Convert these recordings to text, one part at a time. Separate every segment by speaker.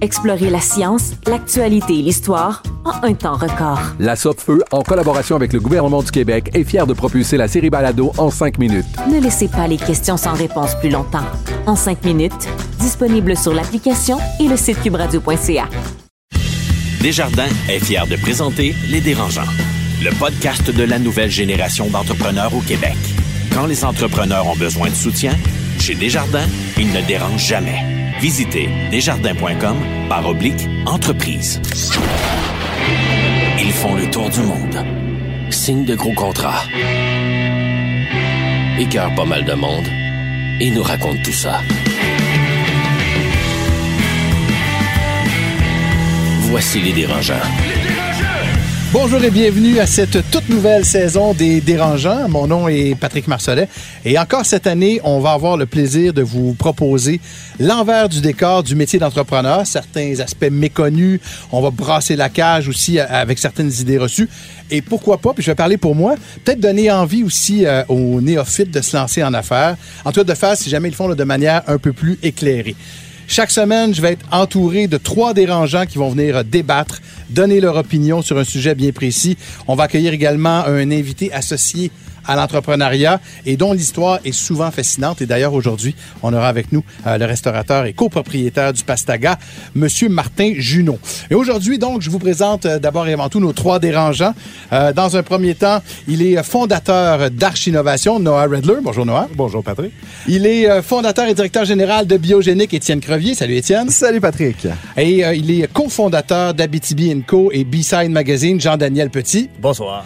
Speaker 1: Explorez la science, l'actualité et l'histoire en un temps record.
Speaker 2: La Feu, en collaboration avec le gouvernement du Québec, est fière de propulser la série Balado en cinq minutes.
Speaker 1: Ne laissez pas les questions sans réponse plus longtemps. En 5 minutes, disponible sur l'application et le site cubradio.ca.
Speaker 3: Desjardins est fier de présenter Les Dérangeants, le podcast de la nouvelle génération d'entrepreneurs au Québec. Quand les entrepreneurs ont besoin de soutien, chez Desjardins, ils ne dérangent jamais. Visitez desjardins.com par oblique entreprise. Ils font le tour du monde. Signent de gros contrats. Écœurent pas mal de monde. Et nous racontent tout ça. Voici les dérangeants.
Speaker 4: Bonjour et bienvenue à cette toute nouvelle saison des Dérangeants. Mon nom est Patrick Marcelet et encore cette année, on va avoir le plaisir de vous proposer l'envers du décor du métier d'entrepreneur, certains aspects méconnus. On va brasser la cage aussi avec certaines idées reçues. Et pourquoi pas, puis je vais parler pour moi, peut-être donner envie aussi euh, aux néophytes de se lancer en affaires. En tout cas, de faire, si jamais ils le font, de manière un peu plus éclairée. Chaque semaine, je vais être entouré de trois dérangeants qui vont venir débattre, donner leur opinion sur un sujet bien précis. On va accueillir également un invité associé à l'entrepreneuriat et dont l'histoire est souvent fascinante. Et d'ailleurs, aujourd'hui, on aura avec nous euh, le restaurateur et copropriétaire du Pastaga, Monsieur Martin Junot. Et aujourd'hui, donc, je vous présente euh, d'abord et avant tout nos trois dérangeants. Euh, dans un premier temps, il est fondateur d'Arch Innovation, Noah Redler. Bonjour Noah.
Speaker 5: Bonjour Patrick.
Speaker 4: Il est fondateur et directeur général de Biogénique, Étienne Crevier. Salut Étienne.
Speaker 5: Salut Patrick.
Speaker 4: Et il est cofondateur d'Abitibi Co et B-Side Magazine, Jean-Daniel Petit.
Speaker 6: Bonsoir.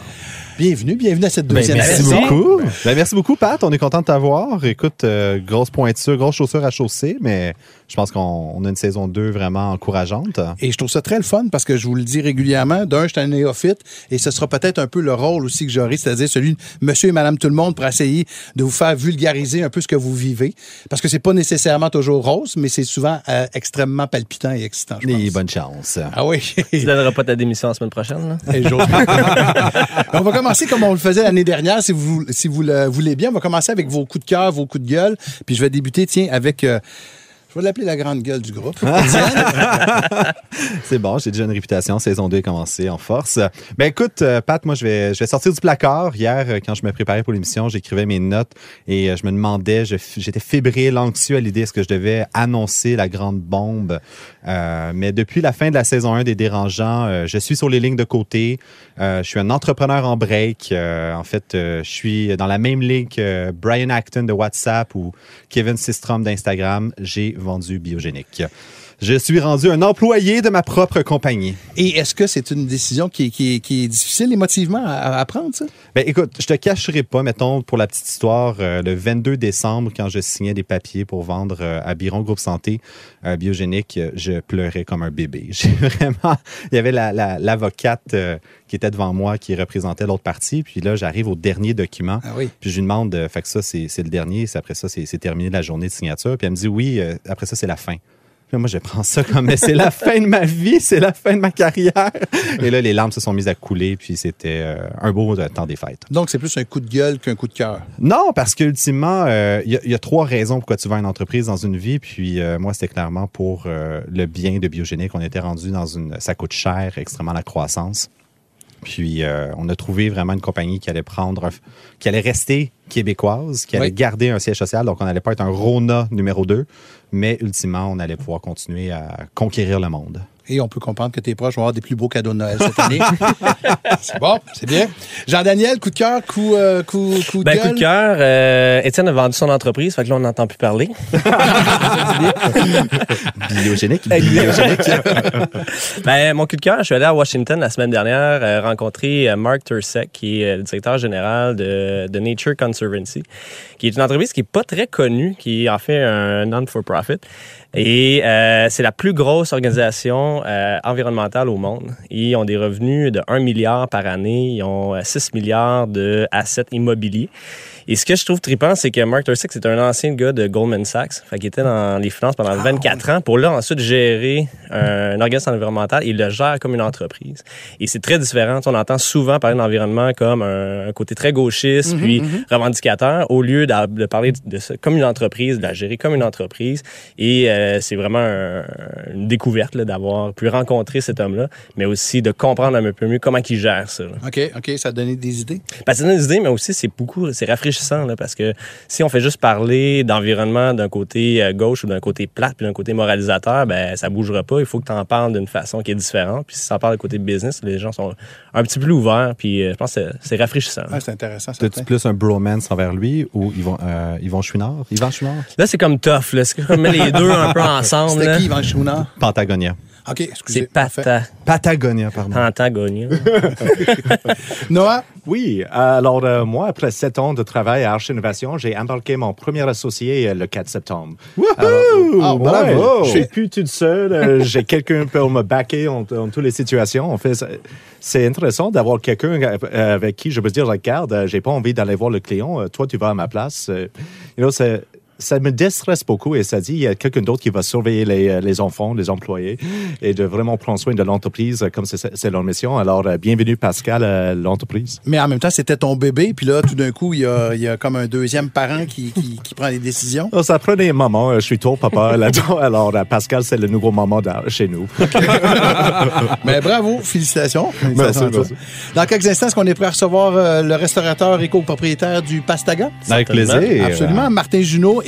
Speaker 4: Bienvenue, bienvenue à cette ben, deuxième
Speaker 5: merci beaucoup. Ben, merci beaucoup, Pat. On est content de t'avoir. Écoute, euh, grosse pointure, grosse chaussure à chausser, mais je pense qu'on a une saison 2 vraiment encourageante.
Speaker 4: Et je trouve ça très le fun parce que je vous le dis régulièrement. D'un, je suis un néophyte et ce sera peut-être un peu le rôle aussi que j'aurai, c'est-à-dire celui de monsieur et madame tout le monde pour essayer de vous faire vulgariser un peu ce que vous vivez. Parce que c'est pas nécessairement toujours rose, mais c'est souvent euh, extrêmement palpitant et excitant. Je
Speaker 5: et bonne chance.
Speaker 4: Ah oui.
Speaker 6: tu donneras pas ta démission la semaine prochaine, là? Et
Speaker 4: on va commencer comme on le faisait l'année dernière, si vous, si vous le voulez bien. On va commencer avec vos coups de cœur, vos coups de gueule. Puis je vais débuter, tiens, avec. Euh, je vais l'appeler la grande gueule du groupe.
Speaker 5: c'est bon, j'ai déjà une réputation. Saison 2 est commencée en force. Ben écoute, euh, Pat, moi, je vais, je vais sortir du placard. Hier, euh, quand je me préparais pour l'émission, j'écrivais mes notes et je me demandais, j'étais fébrile, anxieux à l'idée est-ce que je devais annoncer la grande bombe. mais depuis la fin de la saison 1 des Dérangeants, je suis sur les lignes de côté. Je suis un entrepreneur en break. en fait, je suis dans la même ligue que Brian Acton de WhatsApp ou Kevin Systrom d'Instagram. J'ai vendu biogénique. Je suis rendu un employé de ma propre compagnie.
Speaker 4: Et est-ce que c'est une décision qui, est difficile émotivement à, prendre, ça?
Speaker 5: Ben, écoute, je te cacherai pas, mettons, pour la petite histoire, euh, le 22 décembre, quand je signais des papiers pour vendre euh, à Biron Groupe Santé euh, Biogénique, je pleurais comme un bébé. J'ai vraiment... Il y avait l'avocate qui était devant moi, qui représentait l'autre partie. Puis là, j'arrive au dernier document.
Speaker 4: Ah oui.
Speaker 5: Puis je lui demande, fait que ça, c'est le dernier. Après ça, c'est terminé la journée de signature. Puis elle me dit, oui, après ça, c'est la fin moi, je prends ça comme, mais c'est la fin de ma vie, c'est la fin de ma carrière. Et là, les larmes se sont mises à couler, puis c'était euh, un beau euh, temps des fêtes.
Speaker 4: Donc, c'est plus un coup de gueule qu'un coup de cœur.
Speaker 5: Non, parce qu'ultimement, euh, il y, a trois raisons pourquoi tu vas une entreprise dans une vie. Puis moi, c'était clairement pour le bien de Biogénique. On était rendu dans une... Ça coûte cher, extrêmement la croissance. Puis on a trouvé vraiment une compagnie qui allait prendre, qui allait rester québécoise, qui allait garder un siège social. Donc on n'allait pas être un Rona numéro 2 mais ultimement, on allait pouvoir continuer à conquérir le monde.
Speaker 4: Et on peut comprendre que tes proches vont avoir des plus beaux cadeaux de Noël cette année. c'est bon, c'est bien. Jean-Daniel, coup de cœur, coup, euh, coup, coup de
Speaker 6: Ben,
Speaker 4: gueule?
Speaker 6: coup de cœur, euh, Étienne a vendu son entreprise, fait que là, on n'entend plus parler.
Speaker 5: Biogénique.
Speaker 6: Biogénique. ben, mon coup de cœur, je suis allé à Washington la semaine dernière euh, rencontrer euh, Mark Tursek, qui est euh, le directeur général de, de Nature Conservancy, qui est une entreprise qui est pas très connue, qui en fait un non-for-profit. Et euh, c'est la plus grosse organisation euh, environnementale au monde. Ils ont des revenus de 1 milliard par année. Ils ont euh, 6 milliards de assets immobiliers. Et ce que je trouve trippant, c'est que Mark Tursek, c'est un ancien gars de Goldman Sachs. Fait qu'il était dans les finances pendant 24 ans pour là ensuite gérer un, un organisme environnemental. Il le gère comme une entreprise. Et c'est très différent. On entend souvent parler de l'environnement comme un, un côté très gauchiste, puis revendicateur, au lieu de, de parler de ça comme une entreprise, de la gérer comme une entreprise. Et euh, c'est vraiment un- une découverte d'avoir pu rencontrer cet homme-là, mais aussi de comprendre un peu mieux comment il gère ça. là.
Speaker 4: OK, OK, ça a donné des idées?
Speaker 6: Ben, ça donne des idées, mais aussi c'est beaucoup, c'est rafraîchissant là, parce que si on fait juste parler d'environnement d'un côté euh, gauche ou d'un côté plate puis d'un côté moralisateur, ben ça bougera pas. Il faut que tu en parles d'une façon qui est différente. Puis si ça parle du côté business, les gens sont un petit peu plus ouverts. Puis euh, je pense que c'est- c'est rafraîchissant.
Speaker 4: Ah, c'est intéressant.
Speaker 5: T'as-tu plus un bromance envers lui ou Yvon, euh, Yvon Chouinard? Yvan Chouinard?
Speaker 6: Là, c'est comme tough. là. C'est comme les deux un peu ensemble.
Speaker 4: C'était qui, Yvan Chouinard?
Speaker 5: Pentagonia.
Speaker 4: OK, excusez.
Speaker 6: C'est pata,
Speaker 5: Patagonia, pardon.
Speaker 6: Pentagonia.
Speaker 4: Noah?
Speaker 7: Oui, alors euh, moi, après sept ans de travail à Arche Innovation, j'ai embarqué mon premier associé euh, le 4 septembre. Alors,
Speaker 4: Ah,
Speaker 7: ouais,
Speaker 4: bravo!
Speaker 7: Je suis plus toute seule. euh, j'ai quelqu'un pour me backer en, en toutes les situations. En fait, c'est- intéressant d'avoir quelqu'un avec qui je peux dire, regarde, j'ai pas envie d'aller voir le client. Toi, tu vas à ma place. You know, c'est- ça me déstresse beaucoup et ça dit il y a quelqu'un d'autre qui va surveiller les, euh, les enfants, les employés et de vraiment prendre soin de l'entreprise comme c'est leur mission. Alors, euh, bienvenue Pascal à l'entreprise.
Speaker 4: Mais en même temps, c'était ton bébé, puis là, tout d'un coup, il y a, il y a comme un deuxième parent qui, qui, qui prend les décisions.
Speaker 7: Oh, ça prenait un moment. euh, Je suis trop papa là-dedans. Alors, Pascal, c'est le nouveau maman chez nous.
Speaker 4: Mais bravo, félicitations. Félicitations
Speaker 7: merci.
Speaker 4: Dans quelques instants, est-ce qu'on est prêt à recevoir le restaurateur et copropriétaire du Pastaga?
Speaker 5: Avec plaisir.
Speaker 4: Absolument, Martin Junot.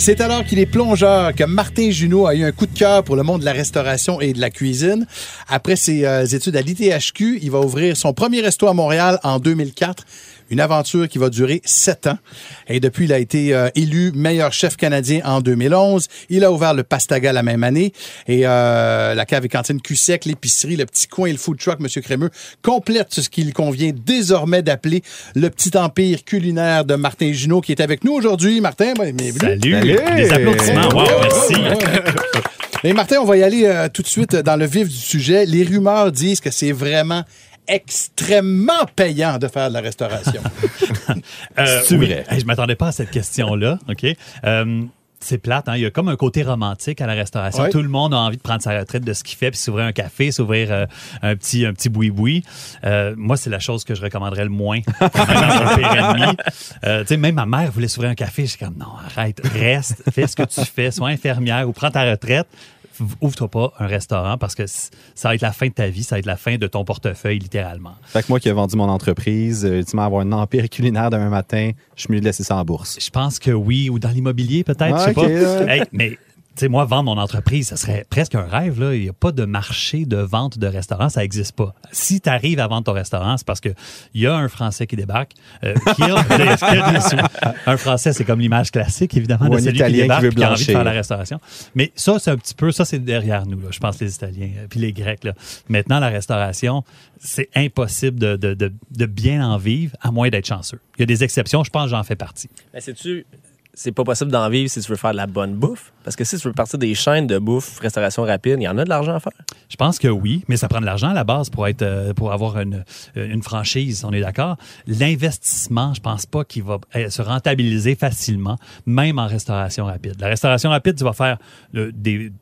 Speaker 4: C'est alors qu'il est plongeur que Martin Junot a eu un coup de cœur pour le monde de la restauration et de la cuisine. Après ses euh, études à l'ITHQ, il va ouvrir son premier resto à Montréal en 2004. Une aventure qui va durer sept ans. Et depuis, il a été euh, élu meilleur chef canadien en 2011. Il a ouvert le Pastaga la même année. Et euh, la cave et cantine Q-Sec, l'épicerie, le petit coin et le food truck, Monsieur Crémeux, complète ce qu'il convient désormais d'appeler le petit empire culinaire de Martin Junot qui est avec nous aujourd'hui. Martin, ben, bienvenue.
Speaker 8: Salut! Les applaudissements. Wow, merci.
Speaker 4: Mais Martin, on va y aller euh, tout de suite dans le vif du sujet. Les rumeurs disent que c'est vraiment extrêmement payant de faire de la restauration.
Speaker 8: Euh,
Speaker 5: C'est
Speaker 8: oui.
Speaker 5: vrai?
Speaker 8: Hey, je m'attendais pas à cette question-là. OK? Euh, c'est plate, hein? il y a comme un côté romantique à la restauration.
Speaker 4: Ouais.
Speaker 8: Tout le monde a envie de prendre sa retraite de ce qu'il fait, puis s'ouvrir un café, s'ouvrir euh, un petit un petit boui-boui. Euh, moi, c'est la chose que je recommanderais le moins. Même. Euh, même ma mère voulait s'ouvrir un café. J'étais comme, non, arrête, reste, fais ce que tu fais, sois infirmière ou prends ta retraite. Ouvre-toi pas un restaurant parce que ça va être la fin de ta vie, ça va être la fin de ton portefeuille, littéralement.
Speaker 5: Fait que moi qui ai vendu mon entreprise, euh, ultimement avoir un empire culinaire demain matin, je suis mieux de laisser ça en bourse.
Speaker 8: Je pense que oui, ou dans l'immobilier peut-être,
Speaker 5: Ah,
Speaker 8: je sais pas. Hey, mais sais, moi, vendre mon entreprise, ça serait presque un rêve. Là. Il n'y a pas de marché de vente de restaurant, ça n'existe pas. Si tu arrives à vendre ton restaurant, c'est parce qu'il y a un Français qui débarque, euh, qui a. Un Français, c'est comme l'image classique, évidemment,
Speaker 5: Ou
Speaker 8: de
Speaker 5: un
Speaker 8: celui
Speaker 5: Italien
Speaker 8: qui
Speaker 5: qui
Speaker 8: débarque
Speaker 5: veut
Speaker 8: qui a envie de faire
Speaker 5: blanchir.
Speaker 8: la restauration. Mais ça, c'est un petit peu, ça, c'est derrière nous, là, je pense, les Italiens, euh, puis les Grecs. Là. Maintenant, la restauration, c'est impossible de, de, de, de bien en vivre, à moins d'être chanceux. Il y a des exceptions, je pense que j'en fais partie.
Speaker 6: Mais sais-tu, c'est pas possible d'en vivre si tu veux faire de la bonne bouffe. Parce que si tu veux partir des chaînes de bouffe, restauration rapide, il y en a de l'argent à faire.
Speaker 8: Je pense que oui, mais ça prend de l'argent à la base pour être euh, pour avoir une, une franchise, on est d'accord. L'investissement, je pense pas qu'il va euh, se rentabiliser facilement, même en restauration rapide. La restauration rapide, tu vas faire euh, des,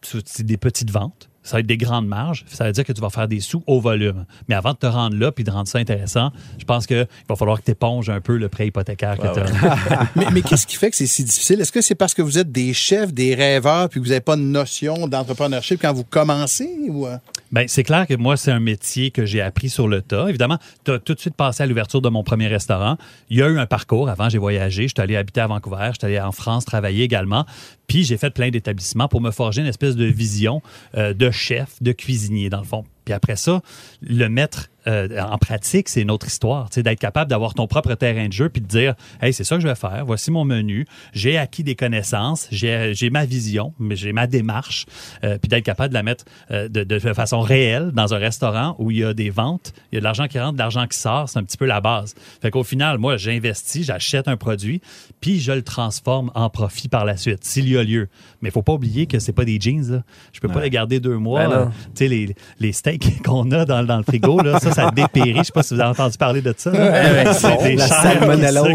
Speaker 8: des petites ventes. Ça va être des grandes marges. Ça veut dire que tu vas faire des sous au volume. Mais avant de te rendre là puis de rendre ça intéressant, je pense qu'il va falloir que tu éponges un peu le prêt hypothécaire que tu as.
Speaker 4: mais mais qu'est-ce qui fait que c'est si difficile? Est-ce que c'est parce que vous êtes des chefs, des rêveurs, puis que vous n'avez pas de notion d'entrepreneurship quand vous commencez? Ou... euh?
Speaker 8: Ben, c'est clair que moi, c'est un métier que j'ai appris sur le tas. Évidemment, tu as tout de suite passé à l'ouverture de mon premier restaurant. Il y a eu un parcours. Avant, j'ai voyagé. Je suis allé habiter à Vancouver. Je suis allé en France travailler également. Puis, j'ai fait plein d'établissements pour me forger une espèce de vision euh, de chef, de cuisinier, dans le fond. Puis après ça, le mettre euh, en pratique, c'est une autre histoire. D'être capable d'avoir ton propre terrain de jeu puis de dire Hey, c'est ça que je vais faire, voici mon menu, j'ai acquis des connaissances, j'ai ma vision, mais j'ai ma démarche, euh, puis d'être capable de la mettre euh, de, de façon réelle dans un restaurant où il y a des ventes, il y a de l'argent qui rentre, de l'argent qui sort, c'est un petit peu la base. Fait qu'au final, moi, j'investis, j'achète un produit, puis je le transforme en profit par la suite, s'il y a lieu. Mais il faut pas oublier que c'est pas des jeans. Là. Je peux pas les garder deux mois.
Speaker 6: Ben non.
Speaker 8: Tu sais, les, les steaks qu'on a dans, dans le frigo, là, ça, ça dépérit. Je sais pas si vous avez entendu parler de ça. des
Speaker 7: la salmonellose,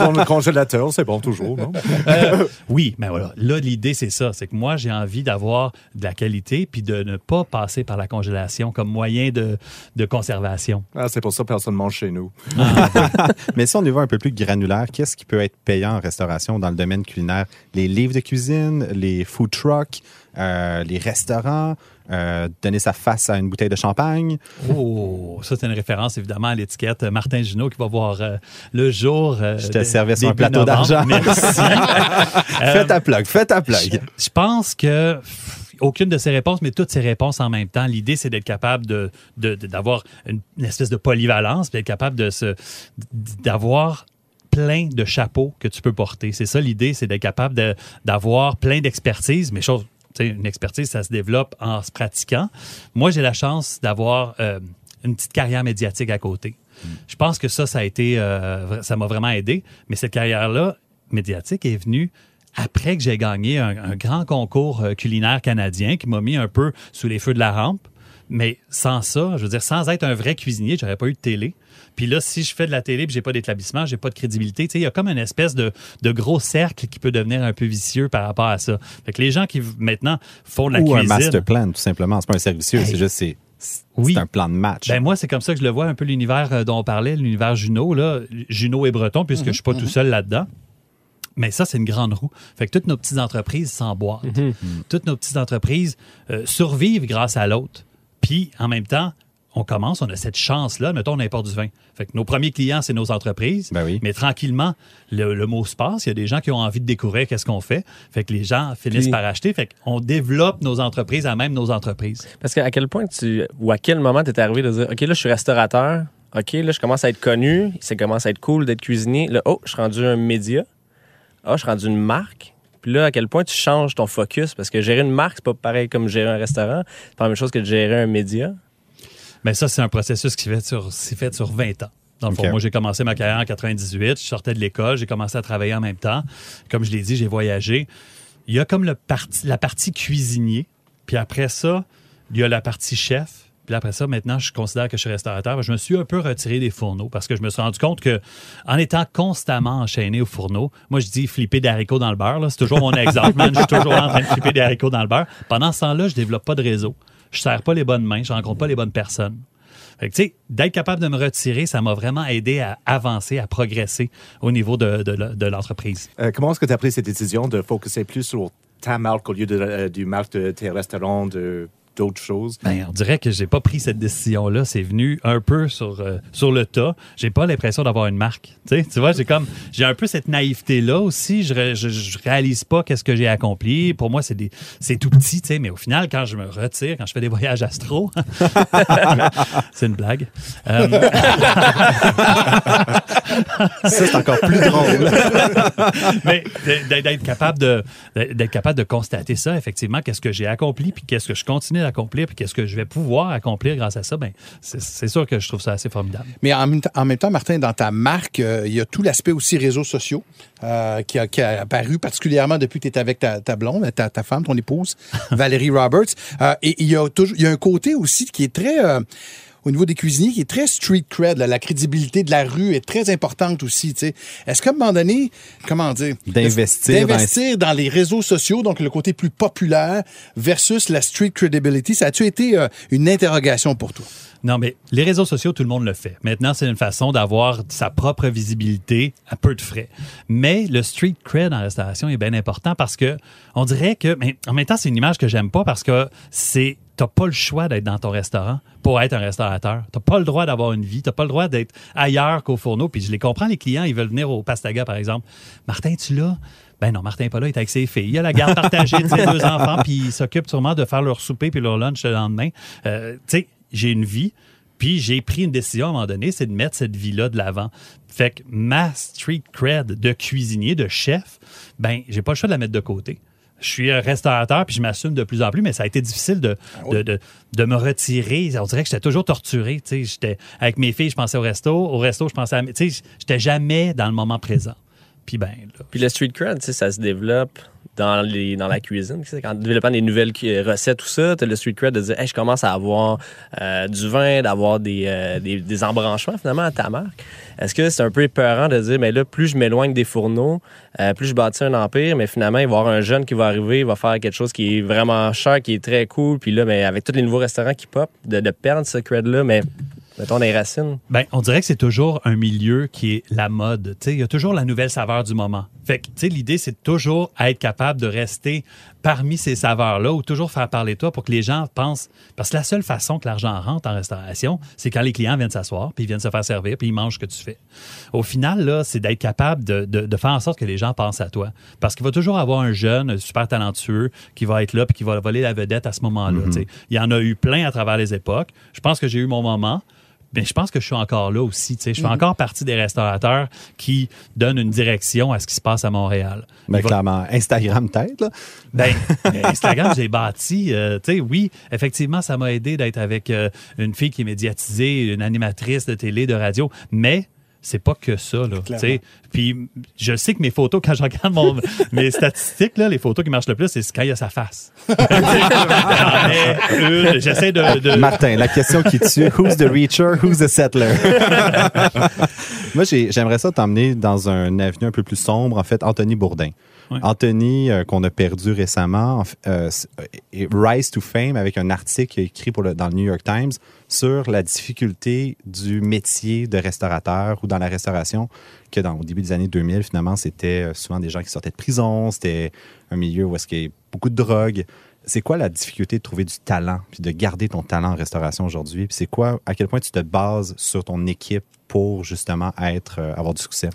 Speaker 7: on le congélateur, c'est bon toujours, non?
Speaker 8: Euh, oui, mais voilà. Là, l'idée, c'est ça. C'est que moi, j'ai envie d'avoir de la qualité puis de ne pas passer par la congélation comme moyen de, de conservation.
Speaker 7: Ah, c'est pour ça que personne mange chez nous.
Speaker 5: Mais si on y va un peu plus granulaire, qu'est-ce qui peut être payant en restauration dans le domaine culinaire? Les livres de cuisine, les food trucks, euh, les restaurants, euh, donner sa face à une bouteille de champagne.
Speaker 8: Oh, ça, c'est une référence évidemment à l'étiquette Martin Junot qui va voir euh, le jour.
Speaker 5: Je te servais sur un plateau d'argent.
Speaker 8: Merci.
Speaker 5: Fais ta plug, fais ta plug.
Speaker 8: Je pense que aucune de ces réponses, mais toutes ces réponses en même temps. L'idée, c'est d'être capable de, d'avoir une, une espèce de polyvalence, puis d'être capable de se, d'avoir plein de chapeaux que tu peux porter. C'est ça l'idée, c'est d'être capable d'avoir plein d'expertise, mais chose, une expertise, ça se développe en se pratiquant. Moi, j'ai la chance d'avoir euh, une petite carrière médiatique à côté. Je pense que ça, ça a été, euh, ça m'a vraiment aidé. Mais cette carrière-là, médiatique, est venue après que j'ai gagné un, grand concours euh, culinaire canadien qui m'a mis un peu sous les feux de la rampe. Mais sans ça, je veux dire, sans être un vrai cuisinier, j'aurais pas eu de télé. Puis là, si je fais de la télé puis j'ai pas d'établissement, j'ai pas de crédibilité, tu sais, il y a comme une espèce de, de gros cercle qui peut devenir un peu vicieux par rapport à ça. Fait que les gens qui maintenant font de la
Speaker 5: Ou un
Speaker 8: cuisine.
Speaker 5: master plan, tout simplement. C'est pas un servicieux,
Speaker 8: Hey.
Speaker 5: c'est juste c'est, c'est
Speaker 8: Oui.
Speaker 5: un plan de match.
Speaker 8: Ben moi, c'est comme ça que je le vois un peu l'univers euh, dont on parlait, l'univers Juno, là. Juno et Breton, puisque je suis pas tout seul là-dedans. Mais ça, c'est une grande roue. Fait que toutes nos petites entreprises s'emboîtent. Toutes nos petites entreprises euh, survivent grâce à l'autre. Puis, en même temps, on commence, on a cette chance-là. Mettons, on importe du vin. Fait que nos premiers clients, c'est nos entreprises.
Speaker 5: Ben oui.
Speaker 8: Mais tranquillement, le, le mot se passe. Il y a des gens qui ont envie de découvrir qu'est-ce qu'on fait. Fait que les gens finissent
Speaker 6: Puis-
Speaker 8: par acheter. Fait qu'on développe nos entreprises à même nos entreprises.
Speaker 6: Parce qu'à quel point tu. ou à quel moment tu es arrivé de dire OK, là, je suis restaurateur. OK, là, je commence à être connu. Ça commence à être cool d'être cuisinier. Là, oh, je suis rendu un média. Ah, je suis rendu une marque. Puis là, à quel point tu changes ton focus? Parce que gérer une marque, c'est pas pareil comme gérer un restaurant. C'est pas la même chose que de gérer un média.
Speaker 8: Mais ça, c'est un processus qui fait sur, s'est fait sur 20 ans. Dans le fond,
Speaker 5: OK.
Speaker 8: moi, j'ai commencé ma carrière en 98. Je sortais de l'école. J'ai commencé à travailler en même temps. Comme je l'ai dit, j'ai voyagé. Il y a comme le parti, la partie cuisinier. Puis après ça, il y a la partie chef. Puis après ça, maintenant, je considère que je suis restaurateur. Je me suis un peu retiré des fourneaux parce que je me suis rendu compte que en étant constamment enchaîné au fourneau, moi, je dis flipper des haricots dans le beurre. C'est toujours mon exemple, man. Je suis toujours en train de flipper des haricots dans le beurre. Pendant ce temps-là, je développe pas de réseau. Je serre pas les bonnes mains. Je rencontre pas les bonnes personnes. Fait que, d'être capable de me retirer, ça m'a vraiment aidé à avancer, à progresser au niveau de, l'entreprise.
Speaker 7: Euh, comment est-ce que tu as pris cette décision de focuser plus sur ta marque au lieu euh, du marque de tes restaurants, de d'autres choses?
Speaker 8: Ben, on dirait que j'ai pas pris cette décision-là. C'est venu un peu sur, euh, sur le tas. J'ai pas l'impression d'avoir une marque. Tu sais, tu vois, j'ai comme j'ai un peu cette naïveté-là aussi. Je, ré- je, je réalise pas qu'est-ce que j'ai accompli. Pour moi, c'est des c'est tout petit, tu sais. Mais au final, quand je me retire, quand je fais des voyages astro, c'est une blague. Euh,
Speaker 5: Ça, c'est encore plus drôle.
Speaker 8: mais d'être d'être capable de d'être capable de constater ça effectivement qu'est-ce que j'ai accompli puis qu'est-ce que je continue d'accomplir puis qu'est-ce que je vais pouvoir accomplir grâce à ça ben c'est sûr que je trouve ça assez formidable
Speaker 4: Mais en même, temps- en même temps, Martin, dans ta marque, euh, il y a tout l'aspect aussi réseaux sociaux euh, qui, a, qui a apparu particulièrement depuis que tu es avec ta, ta blonde, ta, ta femme, ton épouse, Valérie Roberts. Euh, et il y, a toujours, il y a un côté aussi qui est très... au niveau des cuisiniers qui est très street cred. là. La crédibilité de la rue est très importante aussi. Est-ce qu'à un moment donné, comment dire,
Speaker 5: D'investir dans-
Speaker 4: d'investir dans les réseaux sociaux, donc le côté plus populaire versus la street credibility, ça a-tu été euh, une interrogation pour toi?
Speaker 8: Non, mais les réseaux sociaux, tout le monde le fait. Maintenant, c'est une façon d'avoir sa propre visibilité à peu de frais. Mais le street cred en restauration est bien important parce que on dirait que, mais en même temps, c'est une image que j'aime pas parce que c'est T'as pas le choix d'être dans ton restaurant pour être un restaurateur. T'as pas le droit d'avoir une vie. T'as pas le droit d'être ailleurs qu'au fourneau. Puis je les comprends, les clients, ils veulent venir au Pastaga, par exemple. Martin, tu là? Ben non, Martin n'est pas là, il est avec ses filles. Il a la garde partagée de ses deux enfants, puis il s'occupe sûrement de faire leur souper puis leur lunch le lendemain. Euh, tu sais, j'ai une vie, puis j'ai pris une décision à un moment donné, c'est de mettre cette vie-là de l'avant. Fait que ma street cred de cuisinier, de chef, ben j'ai pas le choix de la mettre de côté. Je suis un restaurateur, puis je m'assume de plus en plus, mais ça a été difficile de, de, de, de me retirer. On dirait que j'étais toujours torturé. tu sais. J'étais avec mes filles, je pensais au resto. Au resto, je pensais à... mes- Tu sais, j'étais jamais dans le moment présent. Puis ben, là,
Speaker 6: Puis le street cred, tu sais, ça se développe dans, les, dans la cuisine. Quand développant des nouvelles cu- recettes, tout ça, le street cred de dire hey, je commence à avoir euh, du vin, d'avoir des, euh, des, embranchements finalement à ta marque. Est-ce que c'est un peu épeurant de dire mais là, plus je m'éloigne des fourneaux, euh, plus je bâtis un empire, mais finalement, il va y avoir un jeune qui va arriver, il va faire quelque chose qui est vraiment cher, qui est très cool. Puis là, mais avec tous les nouveaux restaurants qui pop, de, de perdre ce cred-là, mais mettons des racines.
Speaker 8: Ben, on dirait que c'est toujours un milieu qui est la mode. Tu sais, Il y a toujours la nouvelle saveur du moment. Fait que, tu sais, l'idée, c'est de toujours être capable de rester parmi ces saveurs-là ou toujours faire parler de toi pour que les gens pensent. Parce que la seule façon que l'argent rentre en restauration, c'est quand les clients viennent s'asseoir, puis ils viennent se faire servir, puis ils mangent ce que tu fais. Au final, là, c'est d'être capable de, de- de faire en sorte que les gens pensent à toi. Parce qu'il va toujours avoir un jeune super talentueux qui va être là, puis qui va voler la vedette à ce moment-là. tu sais. Il y en a eu plein à travers les époques. Je pense que j'ai eu mon moment. Mais je pense que je suis encore là aussi. Je fais encore partie des restaurateurs qui donnent une direction à ce qui se passe à Montréal.
Speaker 5: Ben,
Speaker 8: va-
Speaker 5: clairement, Instagram là.
Speaker 8: ben, Instagram, j'ai bâti. euh, oui, effectivement, ça m'a aidé d'être avec euh, une fille qui est médiatisée, une animatrice de télé, de radio, mais c'est pas que ça. Là, tu sais. Puis je sais que mes photos, quand je regarde mon- mes statistiques, là, les photos qui marchent le plus, c'est quand il y a sa face. J'essaie de, de-
Speaker 5: Martin, la question qui tue, who's the reacher, who's the settler? Moi, j'ai- j'aimerais ça t'emmener dans un avenue un peu plus sombre, en fait, Anthony Bourdin. Anthony, euh, qu'on a perdu récemment, euh, euh, Rise to Fame avec un article écrit pour dans le New York Times sur la difficulté du métier de restaurateur ou dans la restauration, que dans, au début des années 2000, finalement, c'était souvent des gens qui sortaient de prison, c'était un milieu où est-ce qu'il y a beaucoup de drogue. C'est quoi la difficulté de trouver du talent puis de garder ton talent en restauration aujourd'hui? Puis c'est quoi, à quel point tu te bases sur ton équipe pour justement être, avoir du succès?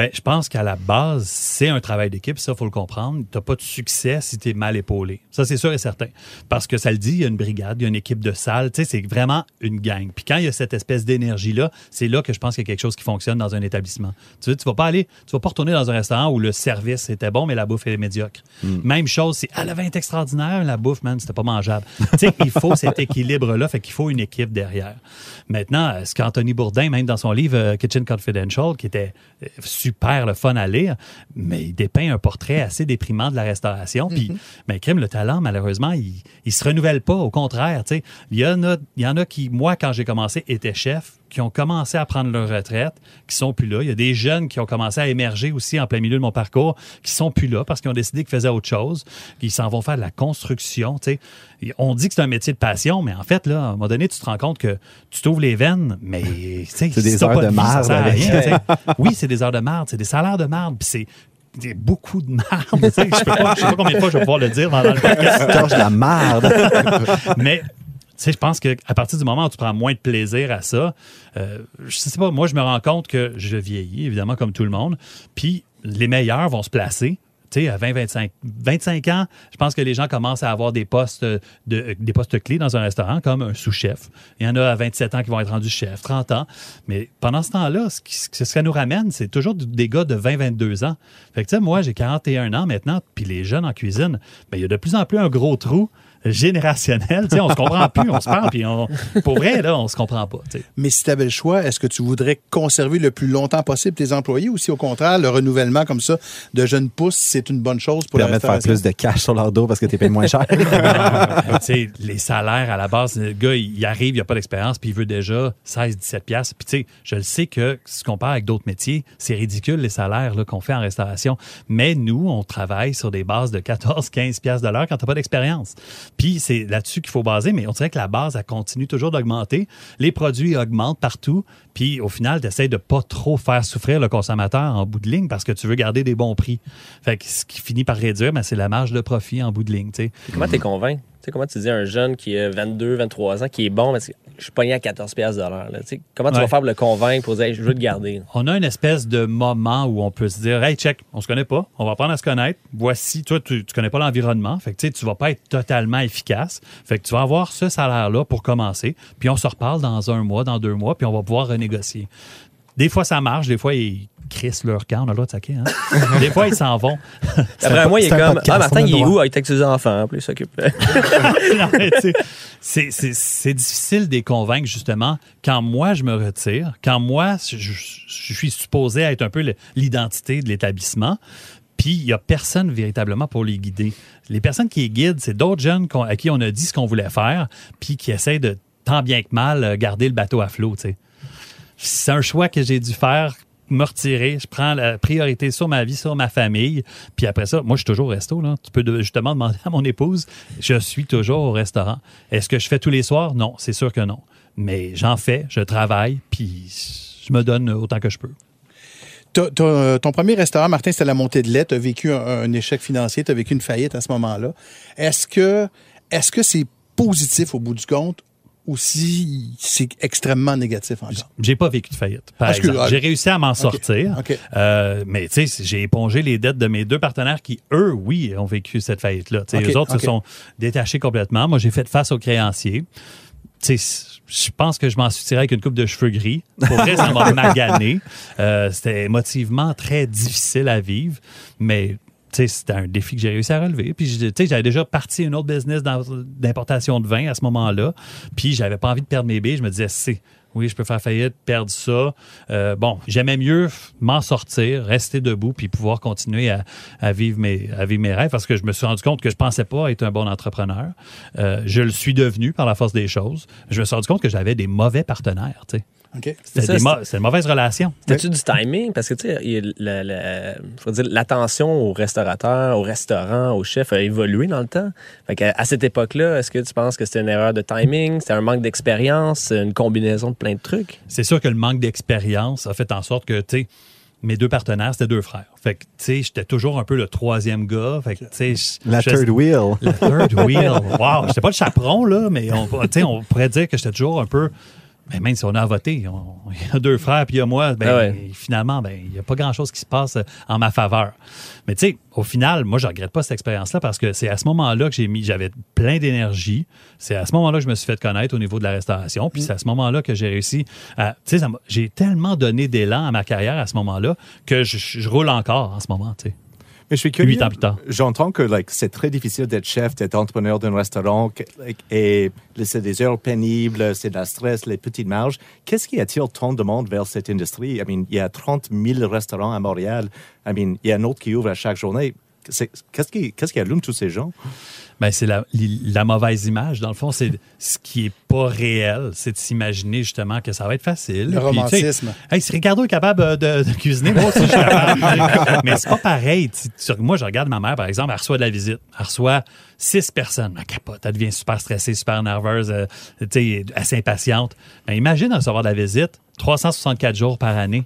Speaker 8: Ben, je pense qu'à la base, c'est un travail d'équipe, ça, faut le comprendre. Tu n'as pas de succès si tu es mal épaulé. Ça, c'est sûr et certain. Parce que ça le dit, il y a une brigade, il y a une équipe de salle, tu sais, c'est vraiment une gang. Puis quand il y a cette espèce d'énergie-là, c'est là que je pense qu'il y a quelque chose qui fonctionne dans un établissement. Tu sais, tu vas pas aller, tu vas pas retourner dans un restaurant où le service était bon, mais la bouffe est médiocre. Même chose, c'est, ah, le vin est extraordinaire, la bouffe, man, c'était pas mangeable. tu sais, il faut cet équilibre-là, fait qu'il faut une équipe derrière. Maintenant, euh, ce qu'Anthony Bourdin, même dans son livre euh, Kitchen Confidential, qui était euh, super le fun à lire, mais il dépeint un portrait assez déprimant de la restauration. Puis, ben, crime, le talent, malheureusement, il, il se renouvelle pas. Au contraire, tu sais, il y en a, il y en a qui, moi, quand j'ai commencé, étaient chefs, qui ont commencé à prendre leur retraite, qui sont plus là. Il y a des jeunes qui ont commencé à émerger aussi en plein milieu de mon parcours, qui sont plus là parce qu'ils ont décidé qu'ils faisaient autre chose, qu'ils s'en vont faire de la construction. tu sais. Et On dit que c'est un métier de passion, mais en fait, là, à un moment donné, tu te rends compte que tu t'ouvres les veines, mais
Speaker 5: C'est des
Speaker 8: si
Speaker 5: heures
Speaker 8: pas
Speaker 5: de
Speaker 8: vie,
Speaker 5: marde avec.
Speaker 8: rien, sais. Oui, c'est des heures de marde, c'est des salaires de marde, puis c'est beaucoup de marde. Je je sais pas combien de fois je vais pouvoir le dire pendant le podcast.
Speaker 5: De la merde.
Speaker 8: Mais je pense qu'à partir du moment où tu prends moins de plaisir à ça, euh, je sais pas, moi, je me rends compte que je vieillis, évidemment, comme tout le monde. Puis les meilleurs vont se placer. Tu sais, à 20, 25, 25 ans, je pense que les gens commencent à avoir des postes, de, des postes clés dans un restaurant, comme un sous-chef. Il y en a à 27 ans qui vont être rendus chef, 30 ans. Mais pendant ce temps-là, ce, qui- ce nous ramène, c'est toujours des gars de 20, 22 ans. Fait que, tu sais, moi, j'ai 41 ans maintenant, puis les jeunes en cuisine, ben, il y a de plus en plus un gros trou générationnel. Tu sais, on se comprend plus, on se parle, puis on, pour vrai, là, on se comprend pas.
Speaker 4: Mais si tu avais le choix, est-ce que tu voudrais conserver le plus longtemps possible tes employés ou si au contraire, le renouvellement comme ça de jeunes pousses, c'est une bonne chose pour la
Speaker 5: permet de faire plus de cash sur leur dos parce que tu payes moins cher.
Speaker 8: Sais, les salaires à la base, le gars, il arrive, il a pas d'expérience, puis il veut déjà 16, 17 pièces. Puis tu sais, je le sais que si on compare avec d'autres métiers, c'est ridicule les salaires là, qu'on fait en restauration. Mais nous, on travaille sur des bases de 14, 15 pièces de l'heure quand tu pas d'expérience. Puis c'est là-dessus qu'il faut baser, mais on dirait que la base, elle continue toujours d'augmenter. Les produits augmentent partout. Puis au final, tu essaies de pas trop faire souffrir le consommateur en bout de ligne parce que tu veux garder des bons prix. Fait que ce qui finit par réduire, ben, c'est la marge de profit en bout de ligne.
Speaker 6: Comment t'es convaincu? Tu sais, comment tu dis un jeune qui a 22, 23 ans, qui est bon, mais je suis pogné à 14 pièces de l'heure. Comment tu
Speaker 8: Ouais.
Speaker 6: vas faire pour le convaincre pour dire Hey, je veux te garder?
Speaker 8: On a une espèce de moment où on peut se dire Hey, check, on se connaît pas, on va apprendre à se connaître. Voici, toi, tu, tu connais pas l'environnement. Fait que tu vas pas être totalement efficace. Fait que tu vas avoir ce salaire-là pour commencer. Puis on se reparle dans un mois, dans deux mois, puis on va pouvoir renégocier. Des fois, ça marche, des fois, ils crissent leur camp, on a le droit de saquer. Hein? des fois, ils s'en vont.
Speaker 6: Après un mois, il est comme
Speaker 5: podcast,
Speaker 6: Ah, Martin, il est où? Ah, il est avec ses enfants. Puis il s'occupe.
Speaker 8: Non, mais tu sais, c'est- difficile de les convaincre, justement, quand moi, je me retire, quand moi, je, suis supposé être un peu l'identité de l'établissement, puis il n'y a personne véritablement pour les guider. Les personnes qui les guident, c'est d'autres jeunes à qui on a dit ce qu'on voulait faire, puis qui essaient de, tant bien que mal, euh, garder le bateau à flot, tu sais. C'est un choix que j'ai dû faire me retirer, je prends la priorité sur ma vie, sur ma famille. Puis après ça, moi, je suis toujours au resto. Là. Tu peux justement demander à mon épouse, je suis toujours au restaurant. Est-ce que je fais tous les soirs? Non, c'est sûr que non. Mais j'en fais, je travaille, puis je me donne autant que je peux.
Speaker 4: Euh, ton premier restaurant, Martin, c'était la montée de lait. Tu as vécu un, un échec financier, tu as vécu une faillite à ce moment-là. Est-ce que est-ce que c'est positif au bout du compte ou si c'est extrêmement négatif encore?
Speaker 8: J'ai pas vécu de faillite. Par
Speaker 4: que-
Speaker 8: exemple. J'ai réussi à m'en sortir. Euh, mais tu sais, j'ai épongé les dettes de mes deux partenaires qui, eux, oui, ont vécu cette faillite-là. Les autres se sont détachés complètement. Moi, j'ai fait face aux créanciers. Tu sais, je pense que je m'en suis tiré avec une coupe de cheveux gris. Pour vrai, ça m'a magané. Euh, C'était émotivement très difficile à vivre, mais c'était un défi que j'ai réussi à relever. Puis, j'avais déjà parti une autre business d'importation de vin à ce moment-là. Puis, j'avais pas envie de perdre mes billes. Je me disais, c'est, oui, je peux faire faillite, perdre ça. Euh, bon, j'aimais mieux m'en sortir, rester debout, puis pouvoir continuer à, vivre mes, rêves parce que je me suis rendu compte que je pensais pas être un bon entrepreneur. Euh, je le suis devenu par la force des choses. Je me suis rendu compte que j'avais des mauvais partenaires.
Speaker 4: OK.
Speaker 8: C'était une mauvaise relation.
Speaker 6: T'as-tu du timing? Parce que, tu sais, l'attention au restaurateur, au restaurant, au chef a évolué dans le temps. Fait qu'à- à cette époque-là, est-ce que tu penses que c'était une erreur de timing? C'était un manque d'expérience? Une combinaison de plein de trucs?
Speaker 8: c'est sûr que le manque d'expérience a fait en sorte que, tu sais, mes deux partenaires, c'était deux frères. Fait que, tu sais, j'étais toujours un peu le troisième gars. Fait que, tu sais, je-
Speaker 5: La
Speaker 8: je-
Speaker 5: third wheel.
Speaker 8: Le third wheel. Wow. J'étais pas le chaperon, là, mais on, tu sais, on pourrait dire que j'étais toujours un peu. Mais même si on a voté, on- il y a deux frères puis il y a moi, ben,
Speaker 6: Ah ouais.
Speaker 8: finalement, ben, il n'y a pas grand-chose qui se passe euh, en ma faveur. Mais tu sais, au final, moi, je regrette pas cette expérience-là parce que c'est à ce moment-là que j'ai mis, j'avais plein d'énergie. C'est à ce moment-là que je me suis fait connaître au niveau de la restauration. Puis c'est à ce moment-là que j'ai réussi à. Tu sais, j'ai tellement donné d'élan à ma carrière à ce moment-là que je, je roule encore en ce moment, tu sais.
Speaker 7: Mais je suis curieux.
Speaker 8: Huit tard.
Speaker 7: J'entends que like, c'est très difficile d'être chef, d'être entrepreneur d'un restaurant que- like, et c'est des heures pénibles, c'est de la stress, les petites marges. Qu'est-ce qui attire tant de monde vers cette industrie? I mean, il y a 30 000 restaurants à Montréal. I mean, il y a un autre qui ouvre à chaque journée. Qu'est-ce qui, allume tous ces gens?
Speaker 8: Ben, c'est la, mauvaise image. Dans le fond, c'est ce qui est pas réel. C'est de s'imaginer justement que ça va être facile.
Speaker 4: Le
Speaker 8: Puis,
Speaker 4: romantisme.
Speaker 8: hey, si Ricardo est capable euh, de, de cuisiner, moi aussi, je suis capable. Mais c'est pas pareil. Moi, je regarde ma mère, par exemple, elle reçoit de la visite. Elle reçoit six personnes. Elle capote. Elle devient super stressée, super nerveuse, euh, assez impatiente. Ben, imagine recevoir de la visite 364 jours par année.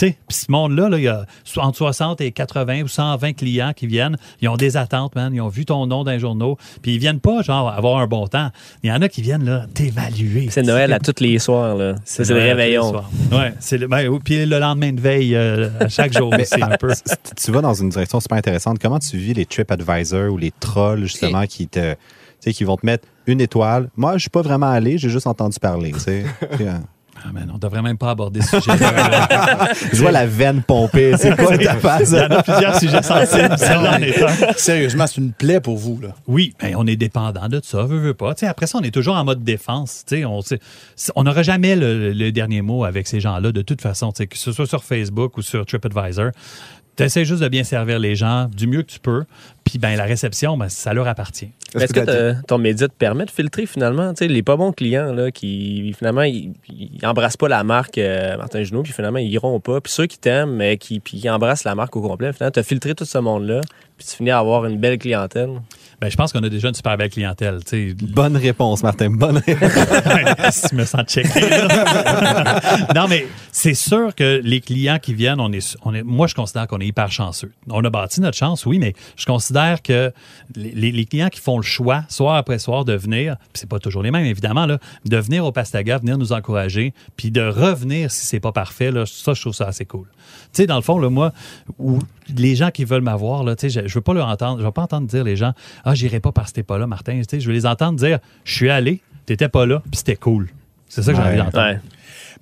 Speaker 8: Tu sais, Puis ce monde-là, là, il y a entre 60 et 80 ou 120 clients qui viennent. Ils ont des attentes, man. Ils ont vu ton nom dans les journaux. Puis ils viennent pas, genre, avoir un bon temps. Il y en a qui viennent, là, t'évaluer.
Speaker 6: C'est Noël à tous les soirs, là. C'est le réveillon.
Speaker 8: Ouais, c'est le, ben, puis le lendemain de veille, euh, à chaque jour aussi, un peu.
Speaker 5: tu vas dans une direction super intéressante. Comment tu vis les TripAdvisor ou les trolls, justement, qui te. Tu sais, qui vont te mettre une étoile? Moi, je suis pas vraiment allé, j'ai juste entendu parler. tu sais.
Speaker 8: Ah, man, on devrait même pas aborder ce sujet.
Speaker 5: Je vois la veine pomper. C'est quoi ta face?
Speaker 8: Il y en a plusieurs sujets sensibles.
Speaker 4: Sérieusement, c'est une plaie pour vous. Là.
Speaker 8: Oui, ben, on est dépendant de ça, veut, veut pas. Tu sais, après ça, on est toujours en mode défense. Tu sais, on n'aura jamais le, le dernier mot avec ces gens-là, de toute façon, que ce soit sur Facebook ou sur TripAdvisor. Tu essaies juste de bien servir les gens du mieux que tu peux. Puis ben, la réception, ben, ça leur appartient.
Speaker 6: Mais Est-ce que ton média te permet de filtrer finalement? Tu sais, les pas bons clients là, qui finalement ils, ils embrassent pas la marque euh, Martin Junot puis finalement ils iront pas puis ceux qui t'aiment mais qui puis qui embrassent la marque au complet finalement tu as filtré tout ce monde là puis tu finis à avoir une belle clientèle.
Speaker 8: Ben, je pense qu'on a déjà une super belle clientèle. tu sais.
Speaker 5: Bonne réponse, Martin. Bonne réponse.
Speaker 8: je me sens checké. non, mais c'est sûr que les clients qui viennent, on est, on est, moi, je considère qu'on est hyper chanceux. On a bâti notre chance, oui, mais je considère que les, clients qui font le choix, soir après soir, de venir, puis c'est pas toujours les mêmes, évidemment, là, de venir au Pastaga, venir nous encourager, puis de revenir si c'est pas parfait, là, ça, je trouve ça assez cool. Tu sais, dans le fond, là, moi, où les gens qui veulent m'avoir, là, tu sais, je, je veux pas leur entendre, je veux pas entendre dire les gens, ah, j'irai pas parce que t'es pas là, Martin. Tu sais, je veux les entendre dire, je suis allé, t'étais pas là, puis c'était cool. C'est ça que j'ai envie d'entendre.
Speaker 6: Ouais.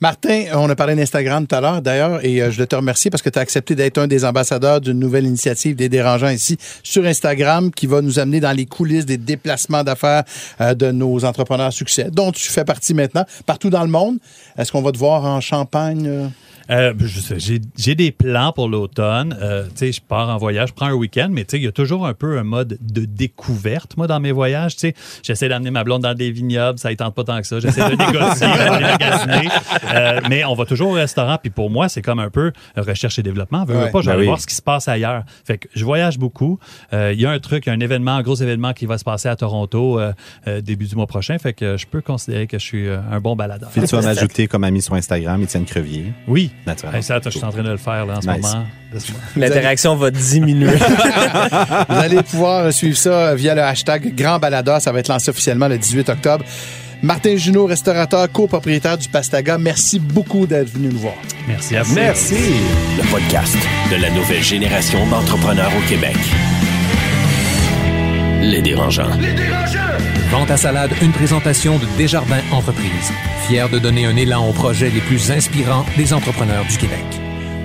Speaker 4: Martin, on a parlé d'Instagram tout à l'heure, d'ailleurs, et euh, je dois te remercier parce que tu as accepté d'être un des ambassadeurs d'une nouvelle initiative des dérangeants ici sur Instagram qui va nous amener dans les coulisses des déplacements d'affaires euh, de nos entrepreneurs à succès, dont tu fais partie maintenant, partout dans le monde. Est-ce qu'on va te voir en Champagne? Euh?
Speaker 8: Sais, j'ai, des plans pour l'automne. Euh, tu sais, je pars en voyage, je prends un week-end, mais tu sais, il y a toujours un peu un mode de découverte, moi, dans mes voyages. Tu sais, j'essaie d'amener ma blonde dans des vignobles, ça ne tente pas tant que ça. J'essaie de négocier, d'aller magasiner. Euh, mais on va toujours au restaurant, puis pour moi, c'est comme un peu recherche et développement. Veux,
Speaker 4: Ouais.
Speaker 8: pas, je vais
Speaker 5: Ben oui.
Speaker 8: voir ce qui se passe ailleurs. Fait que je voyage beaucoup. Euh, Il y a un truc, un événement, un gros événement qui va se passer à Toronto euh, euh, début du mois prochain. Fait que je peux considérer que je suis un bon baladeur.
Speaker 5: Puis tu vas m'ajouter comme ami sur Instagram, Étienne Crevier?
Speaker 8: Oui.
Speaker 5: Naturellement.
Speaker 8: Hey, ça, je suis en train de le faire là, en ce
Speaker 5: Nice.
Speaker 8: moment.
Speaker 6: L'interaction va diminuer.
Speaker 4: Vous allez pouvoir suivre ça via le hashtag Grand Baladeur. Ça va être lancé officiellement le 18 octobre. Martin Junot, restaurateur, copropriétaire du Pastaga, merci beaucoup d'être venu nous voir.
Speaker 8: Merci à vous.
Speaker 5: Merci.
Speaker 3: Le podcast de la nouvelle génération d'entrepreneurs au Québec. Les dérangeants.
Speaker 9: Vente à salade, une présentation de Desjardins Entreprises. Fier de donner un élan aux projets les plus inspirants des entrepreneurs du Québec.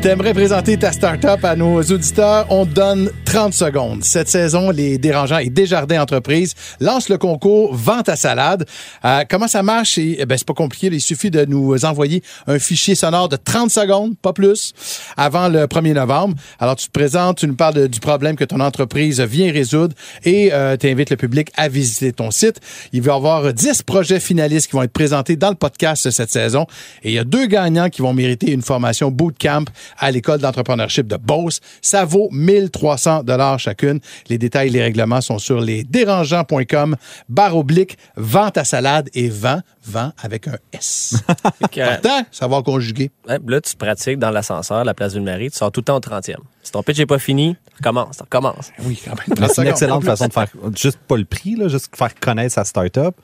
Speaker 4: T'aimerais présenter ta start-up à nos auditeurs? On te donne 30 secondes. Cette saison, les Dérangeants et Desjardins Entreprises lancent le concours Vente à salade. Euh, comment ça marche? Eh ben, c'est pas compliqué. Il suffit de nous envoyer un fichier sonore de 30 secondes, pas plus, avant le 1er novembre. Alors, tu te présentes, tu nous parles de- du problème que ton entreprise vient résoudre et tu invites le public à visiter ton site. Il va y avoir 10 projets finalistes qui vont être présentés dans le podcast cette saison. Et il y a deux gagnants qui vont mériter une formation bootcamp à l'école d'entrepreneurship de Beauce. Ça vaut 1300 dollars chacune. Les détails et les règlements sont sur lesdérangeants.com barre oblique vente à salade et vent, vent avec un S. Important, savoir conjuguer.
Speaker 6: ouais, là, tu pratiques dans l'ascenseur à la place Ville-Marie, tu sors tout le temps au 30e. Si ton pitch n'est pas fini, recommence, recommence.
Speaker 4: Oui, quand même.
Speaker 5: Mais
Speaker 4: 30
Speaker 5: C'est une excellente façon de faire, juste pas le prix, là, juste faire connaître sa start-up.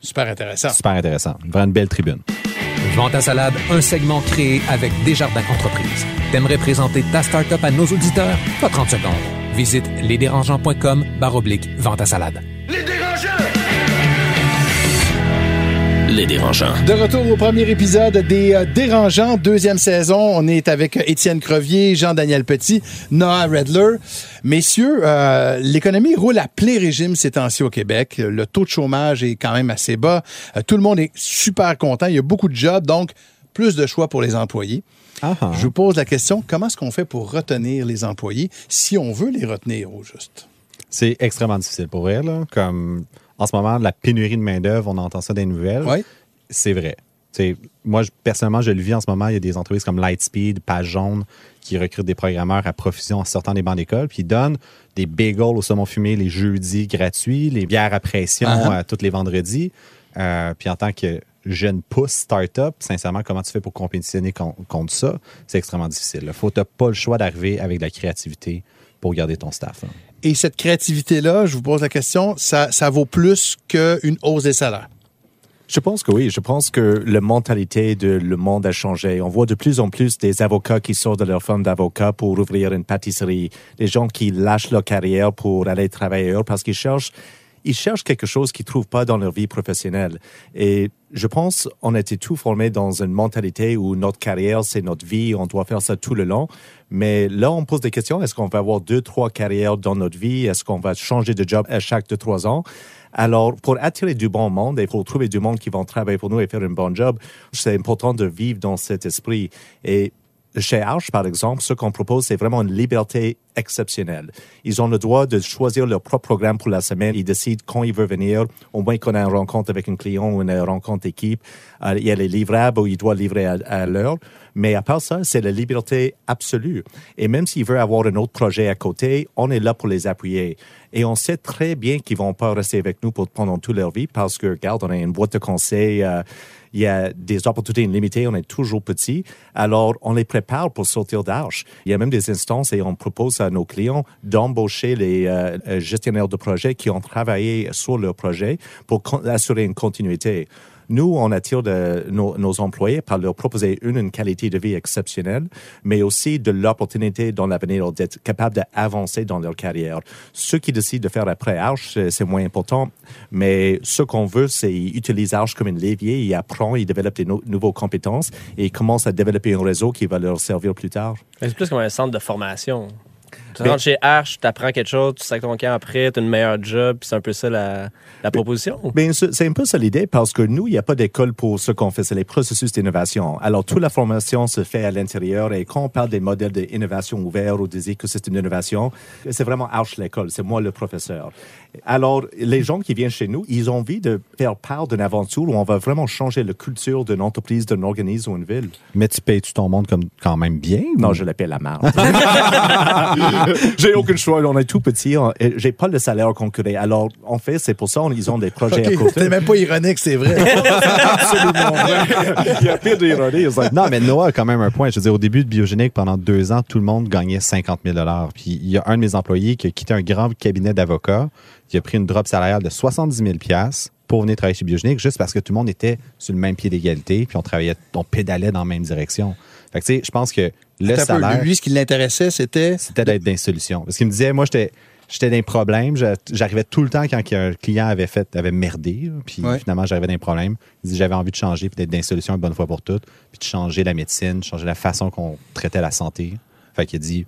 Speaker 4: Super intéressant.
Speaker 5: Super intéressant. Vraiment une belle tribune.
Speaker 9: Vente à salade, un segment créé avec Desjardins Entreprises. T'aimerais présenter ta start-up à nos auditeurs? Pas 30 secondes. Visite lesdérangeants.com barre oblique vente à salade.
Speaker 3: Les dérangeants.
Speaker 4: De retour au premier épisode des euh, Dérangeants, deuxième saison. On est avec euh, Étienne Crevier, Jean-Daniel Petit, Noah Redler. Messieurs, euh, l'économie roule à plein régime ces temps-ci au Québec. Le taux de chômage est quand même assez bas. Tout le monde est super content. Il y a beaucoup de jobs, donc plus de choix pour les employés.
Speaker 5: Ah, ah.
Speaker 4: Je vous pose la question, comment est-ce qu'on fait pour retenir les employés si on veut les retenir au juste?
Speaker 5: C'est extrêmement difficile pour elle. Là. Comme en ce moment, la pénurie de main-d'œuvre, on entend ça des nouvelles.
Speaker 4: Oui.
Speaker 5: C'est vrai. Moi, je- personnellement, je le vis en ce moment. Il y a des entreprises comme Lightspeed, Page Jaune, qui recrutent des programmeurs à profusion en sortant des bancs d'école, puis ils donnent des bagels au saumon fumé les jeudis gratuits, les bières à pression euh, tous les vendredis. Euh, puis en tant que jeune pousse start-up, sincèrement, comment tu fais pour compétitionner con- contre ça? C'est extrêmement difficile. Il faut t'as pas le choix d'arriver avec de la créativité pour garder ton staff. hein.
Speaker 4: Et cette créativité-là, je vous pose la question, ça, vaut plus qu'une hausse des salaires?
Speaker 7: Je pense que oui. Je pense que la mentalité de le monde a changé. On voit de plus en plus des avocats qui sortent de leur firme d'avocat pour ouvrir une pâtisserie. Des gens qui lâchent leur carrière pour aller travailler ailleurs parce qu'ils cherchent ils cherchent quelque chose qu'ils trouvent pas dans leur vie professionnelle. Et je pense on a été tous formés dans une mentalité où notre carrière, c'est notre vie, on doit faire ça tout le long. Mais là, on pose des questions. Est-ce qu'on va avoir deux, trois carrières dans notre vie? Est-ce qu'on va changer de job à chaque deux, trois ans? Alors, pour attirer du bon monde et pour trouver du monde qui vont travailler pour nous et faire un bon job, c'est important de vivre dans cet esprit. Et chez Arch, par exemple, ce qu'on propose, c'est vraiment une liberté exceptionnelle. Ils ont le droit de choisir leur propre programme pour la semaine. Ils décident quand ils veulent venir. Au moins qu'on a une rencontre avec un client ou une rencontre équipe. Euh, il y a les livrables où ils doivent livrer à, l'heure. Mais à part ça, c'est la liberté absolue. Et même s'ils veulent avoir un autre projet à côté, on est là pour les appuyer. Et on sait très bien qu'ils vont pas rester avec nous pendant toute leur vie parce que, regarde, on a une boîte de conseils. Euh, il y a des opportunités limitées, on est toujours petit. Alors, on les prépare pour sortir d'Arche. Il y a même des instances et on propose à nos clients d'embaucher les euh, euh, gestionnaires de projets qui ont travaillé sur leur projet pour assurer une continuité. Nous, on attire nos, employés par leur proposer une, qualité de vie exceptionnelle, mais aussi de l'opportunité dans l'avenir d'être capable d'avancer dans leur carrière. Ceux qui décident de faire après Arch, c'est- c'est moins important, mais ce qu'on veut, c'est utiliser Arch comme un levier, ils apprennent, ils développent des no- nouvelles compétences et ils commencent à développer un réseau qui va leur servir plus tard.
Speaker 6: C'est plus comme un centre de formation. Tu rentres chez Arch, tu apprends quelque chose, tu sacs ton camp après, tu as une meilleure job, puis c'est un peu ça la, la proposition.
Speaker 7: C'est c'est un peu ça l'idée parce que nous, il n'y a pas d'école pour ce qu'on fait, c'est les processus d'innovation. Alors, toute la formation se fait à l'intérieur et quand on parle des modèles d'innovation ouverts ou des écosystèmes d'innovation, c'est vraiment Arch l'école, c'est moi le professeur. Alors, les gens qui viennent chez nous, ils ont envie de faire part d'une aventure où on va vraiment changer la culture d'une entreprise, d'un organisme ou une ville.
Speaker 5: Mais tu payes-tu ton monde comme quand même bien?
Speaker 7: Non, je l'appelle la marde. J'ai aucun choix. On est tout petit. J'ai pas le salaire à concurrer. Alors, en fait, c'est pour ça qu'ils ont des projets à
Speaker 4: OK,
Speaker 7: côté.
Speaker 4: C'était même pas ironique, c'est vrai. Absolument vrai.
Speaker 7: Il y a pire d'ironie. c'est like,
Speaker 5: Non, mais Noah a quand même un point. Je veux dire, au début de Biogénique, pendant deux ans, tout le monde gagnait 50 000 Puis il y a un de mes employés qui a quitté un grand cabinet d'avocats, qui a pris une drop salariale de 70 000 pour venir travailler chez Biogénique, juste parce que tout le monde était sur le même pied d'égalité, puis on travaillait, on pédalait dans la même direction. Fait que, tu sais, je pense que le
Speaker 4: peu,
Speaker 5: salaire,
Speaker 4: Lui, ce qui l'intéressait, c'était.
Speaker 5: c'était d'être dans les solutions. Parce qu'il me disait, moi, j'étais. J'étais dans les problèmes. J'arrivais tout le temps quand un client avait fait, avait merdé. Puis
Speaker 4: Ouais.
Speaker 5: finalement, j'arrivais dans les problèmes. Il dit, j'avais envie de changer, puis d'être dans les solutions une bonne fois pour toutes, puis de changer la médecine, de changer la façon qu'on traitait la santé. Fait qu'il a dit,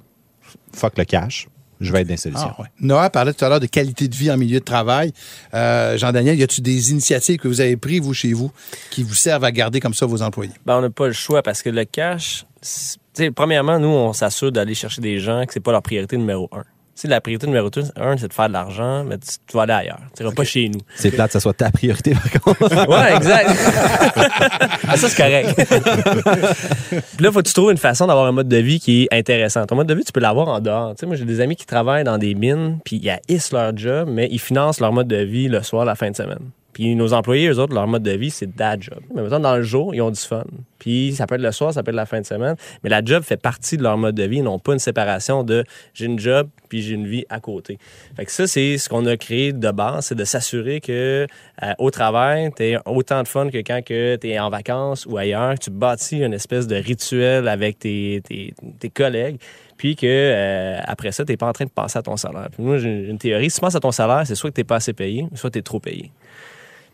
Speaker 5: fuck le cash, je vais être dans.
Speaker 4: Ah, ouais. Noah parlait tout à l'heure de qualité de vie en milieu de travail. Euh, Jean-Daniel, y a-t-il des initiatives que vous avez prises, vous, chez vous, qui vous servent à garder comme ça vos employés?
Speaker 6: Ben, on n'a pas le choix parce que le cash, c'est- tu sais, premièrement, nous, on s'assure d'aller chercher des gens que c'est pas leur priorité numéro un. Tu sais, la priorité numéro un, c'est de faire de l'argent, mais tu, tu vas aller ailleurs. Tu iras pas chez nous.
Speaker 5: C'est plate que ça soit ta priorité, par contre.
Speaker 6: Ouais, exact. Ah, ça, c'est correct. Puis là, faut que tu trouves une façon d'avoir un mode de vie qui est intéressant. Ton mode de vie, tu peux l'avoir en dehors. Tu sais, moi, j'ai des amis qui travaillent dans des mines, puis ils haïssent leur job, mais ils financent leur mode de vie le soir, la fin de semaine. Puis nos employés, eux autres, leur mode de vie, c'est that job. Mais maintenant, dans le jour, ils ont du fun. Puis ça peut être le soir, ça peut être la fin de semaine. Mais la job fait partie de leur mode de vie. Ils n'ont pas une séparation de j'ai une job, puis j'ai une vie à côté. Fait que ça, c'est ce qu'on a créé de base, c'est de s'assurer que euh, au travail, tu as autant de fun que quand tu es en vacances ou ailleurs, que tu bâtis une espèce de rituel avec tes, tes, collègues puis que euh, après ça, tu n'es pas en train de passer à ton salaire. Puis moi, j'ai une théorie. Si tu passes à ton salaire, c'est soit que tu n'es pas assez payé, soit que tu es trop payé.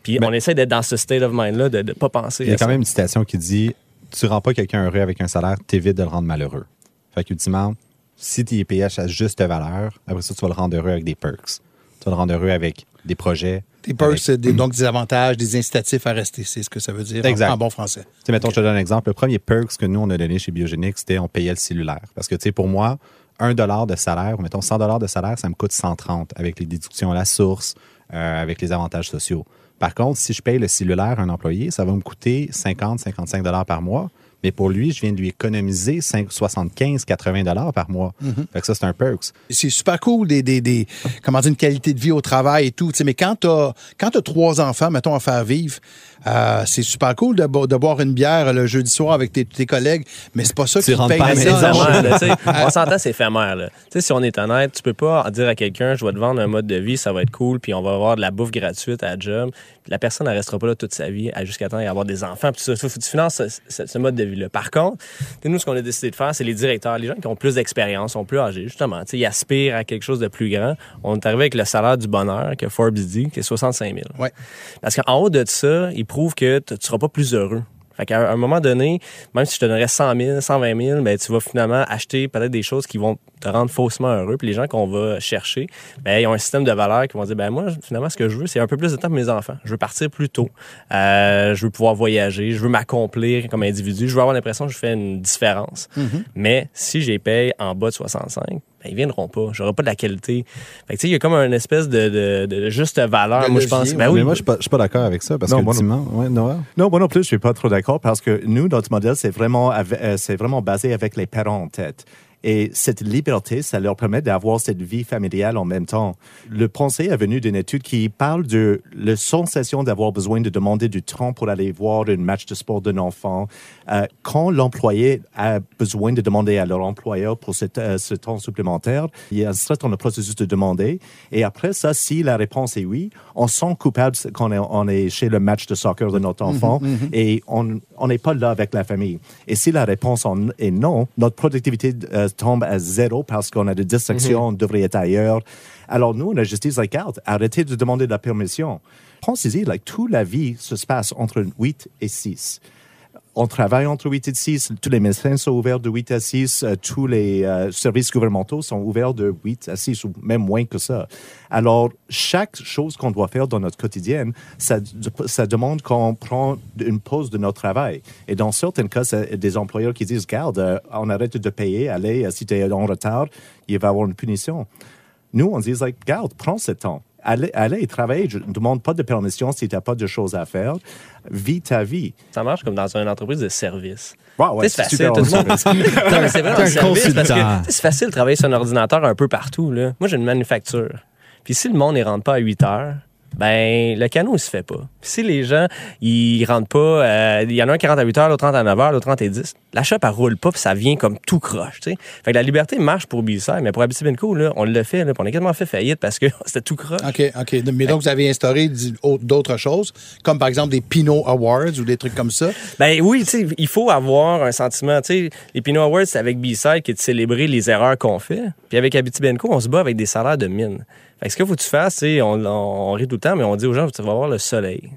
Speaker 6: Puis on essaie d'être dans ce state of mind-là, de ne pas penser
Speaker 5: Il y a
Speaker 6: à
Speaker 5: quand
Speaker 6: ça.
Speaker 5: même une citation qui dit Tu rends pas quelqu'un heureux avec un salaire, t'évites de le rendre malheureux. Fait qu'ultimement, si tu es payé à sa juste valeur, après ça, tu vas le rendre heureux avec des perks. Tu vas le rendre heureux avec des projets.
Speaker 4: Des perks,
Speaker 5: avec-
Speaker 4: c'est des- donc des avantages, des incitatifs à rester, c'est ce que ça veut dire en-
Speaker 5: Exact.
Speaker 4: En, bon français.
Speaker 5: Tu sais, mettons, je te donne un exemple. Le premier perks que nous, on a donné chez Biogénique, c'était on payait le cellulaire. Parce que, tu sais, pour moi, un dollar de salaire, ou mettons 100 dollars de salaire, ça me coûte 130 avec les déductions à la source, euh, avec les avantages sociaux. Par contre, si je paye le cellulaire à un employé, ça va me coûter 50, 55 dollars par mois. Mais pour lui, je viens de lui économiser 5, 75, 80 dollars par mois. Fait que ça, c'est un perks.
Speaker 4: C'est super cool, des, des, des- comment dire, une qualité de vie au travail et tout. Mais quand tu as, quand t'as trois enfants, mettons, à faire vivre, euh, c'est super cool de, bo- de boire une bière le jeudi soir avec tes, tes collègues, mais c'est pas ça qui paye
Speaker 5: pas
Speaker 6: sais. on s'entend, c'est éphémère. là. Tu sais, si on est honnête, tu peux pas dire à quelqu'un, je vais te vendre un mode de vie, ça va être cool, puis on va avoir de la bouffe gratuite à la job. La personne, elle restera pas là toute sa vie à- jusqu'à temps d'avoir des enfants. Puis ça, faut que tu finances ce, ce- ce mode de vie-là. Par contre, nous, ce qu'on a décidé de faire, c'est les directeurs, les gens qui ont plus d'expérience, sont plus âgés, justement. Tu sais, Ils aspirent à quelque chose de plus grand. On est arrivé avec le salaire du bonheur que Forbes dit, qui est 65 000.
Speaker 4: Ouais.
Speaker 6: Parce qu'en haut de ça, il prouve que tu seras pas plus heureux. Fait qu'à un moment donné, même si je te donnerais 100 000, 120 000, ben, tu vas finalement acheter peut-être des choses qui vont te rendre faussement heureux. Puis les gens qu'on va chercher, ben, ils ont un système de valeurs qui vont dire, ben, moi, finalement, ce que je veux, c'est un peu plus de temps pour mes enfants. Je veux partir plus tôt. Euh, je veux pouvoir voyager. Je veux m'accomplir comme individu. Je veux avoir l'impression que je fais une différence. Mais si les paye en bas de 65, ben, ils viendront pas. J'aurai pas de la qualité. Fait que, tu sais, il y a comme une espèce de, de, de juste valeur. Moi, je pense. Ben oui.
Speaker 5: Mais moi, je suis pas, je suis pas d'accord avec ça parce
Speaker 7: Non,
Speaker 5: que
Speaker 7: moi non.
Speaker 5: ouais?
Speaker 7: Non, moi non plus, je suis pas trop d'accord parce que nous, notre modèle, c'est vraiment, euh, c'est vraiment basé avec les parents en tête. Et cette liberté, ça leur permet d'avoir cette vie familiale en même temps. Le pensée est venu d'une étude qui parle de la sensation d'avoir besoin de demander du temps pour aller voir un match de sport d'un enfant. Euh, quand l'employé a besoin de demander à leur employeur pour euh, ce temps supplémentaire, il y a un stress dans le processus de demander. Et après ça, si la réponse est oui, on sent coupable quand on est, on est chez le match de soccer de notre enfant et on on n'est pas là avec la famille. Et si la réponse est non, notre productivité euh, tombe à zéro parce qu'on a des distractions, on devrait être ailleurs. Alors nous, on a juste dit, regarde, arrêtez de demander de la permission. Pensez-y, like, toute la vie se passe entre 8 et 6 on travaille entre 8 et 6. Tous les médecins sont ouverts de 8 à 6. euh, tous les euh, services gouvernementaux sont ouverts de 8 à 6 ou même moins que ça. Alors, chaque chose qu'on doit faire dans notre quotidien, ça, demande qu'on prend une pause de notre travail. Et dans certains cas, c'est des employeurs qui disent, garde, euh, on arrête de payer, allez, si tu es en retard, il va y avoir une punition. Nous, on dit, like, garde, prends ce temps. Allez, allez travailler. Je ne demande pas de permission si tu n'as pas de choses à faire. Vis ta vie.
Speaker 6: Ça marche comme dans une entreprise de service.
Speaker 7: Wow, ouais,
Speaker 6: c'est facile. Tout le monde... non, mais c'est vrai, c'est facile de travailler sur un ordinateur un peu partout. Là. Moi, j'ai une manufacture. Puis si le monde ne rentre pas à 8 heures, ben le canot, il se fait pas. Si les gens, ils rentrent pas, euh, il y en a un qui rentre à 8 heures, l'autre rentre à 9 heures, l'autre rentre à 10. La shop, elle roule pas, puis ça vient comme tout croche, tu sais. Fait que la liberté marche pour B-Side, mais pour Abitibi-Benco, là, on l'a fait, là, on a quasiment fait faillite parce que c'était tout croche.
Speaker 4: OK, OK. Mais donc, vous avez instauré d'autres choses, comme par exemple des Pinot Awards ou des trucs comme ça?
Speaker 6: Ben oui, tu sais, il faut avoir un sentiment. Tu sais, les Pinot Awards, c'est avec B-Side qui est de célébrer les erreurs qu'on fait. Puis avec Abitibi-Benco, on se bat avec des salaires de mine. Fait que ce qu'il faut que tu fasses, c'est, on, on, on rit tout le temps, mais on dit aux gens, tu vas voir le soleil.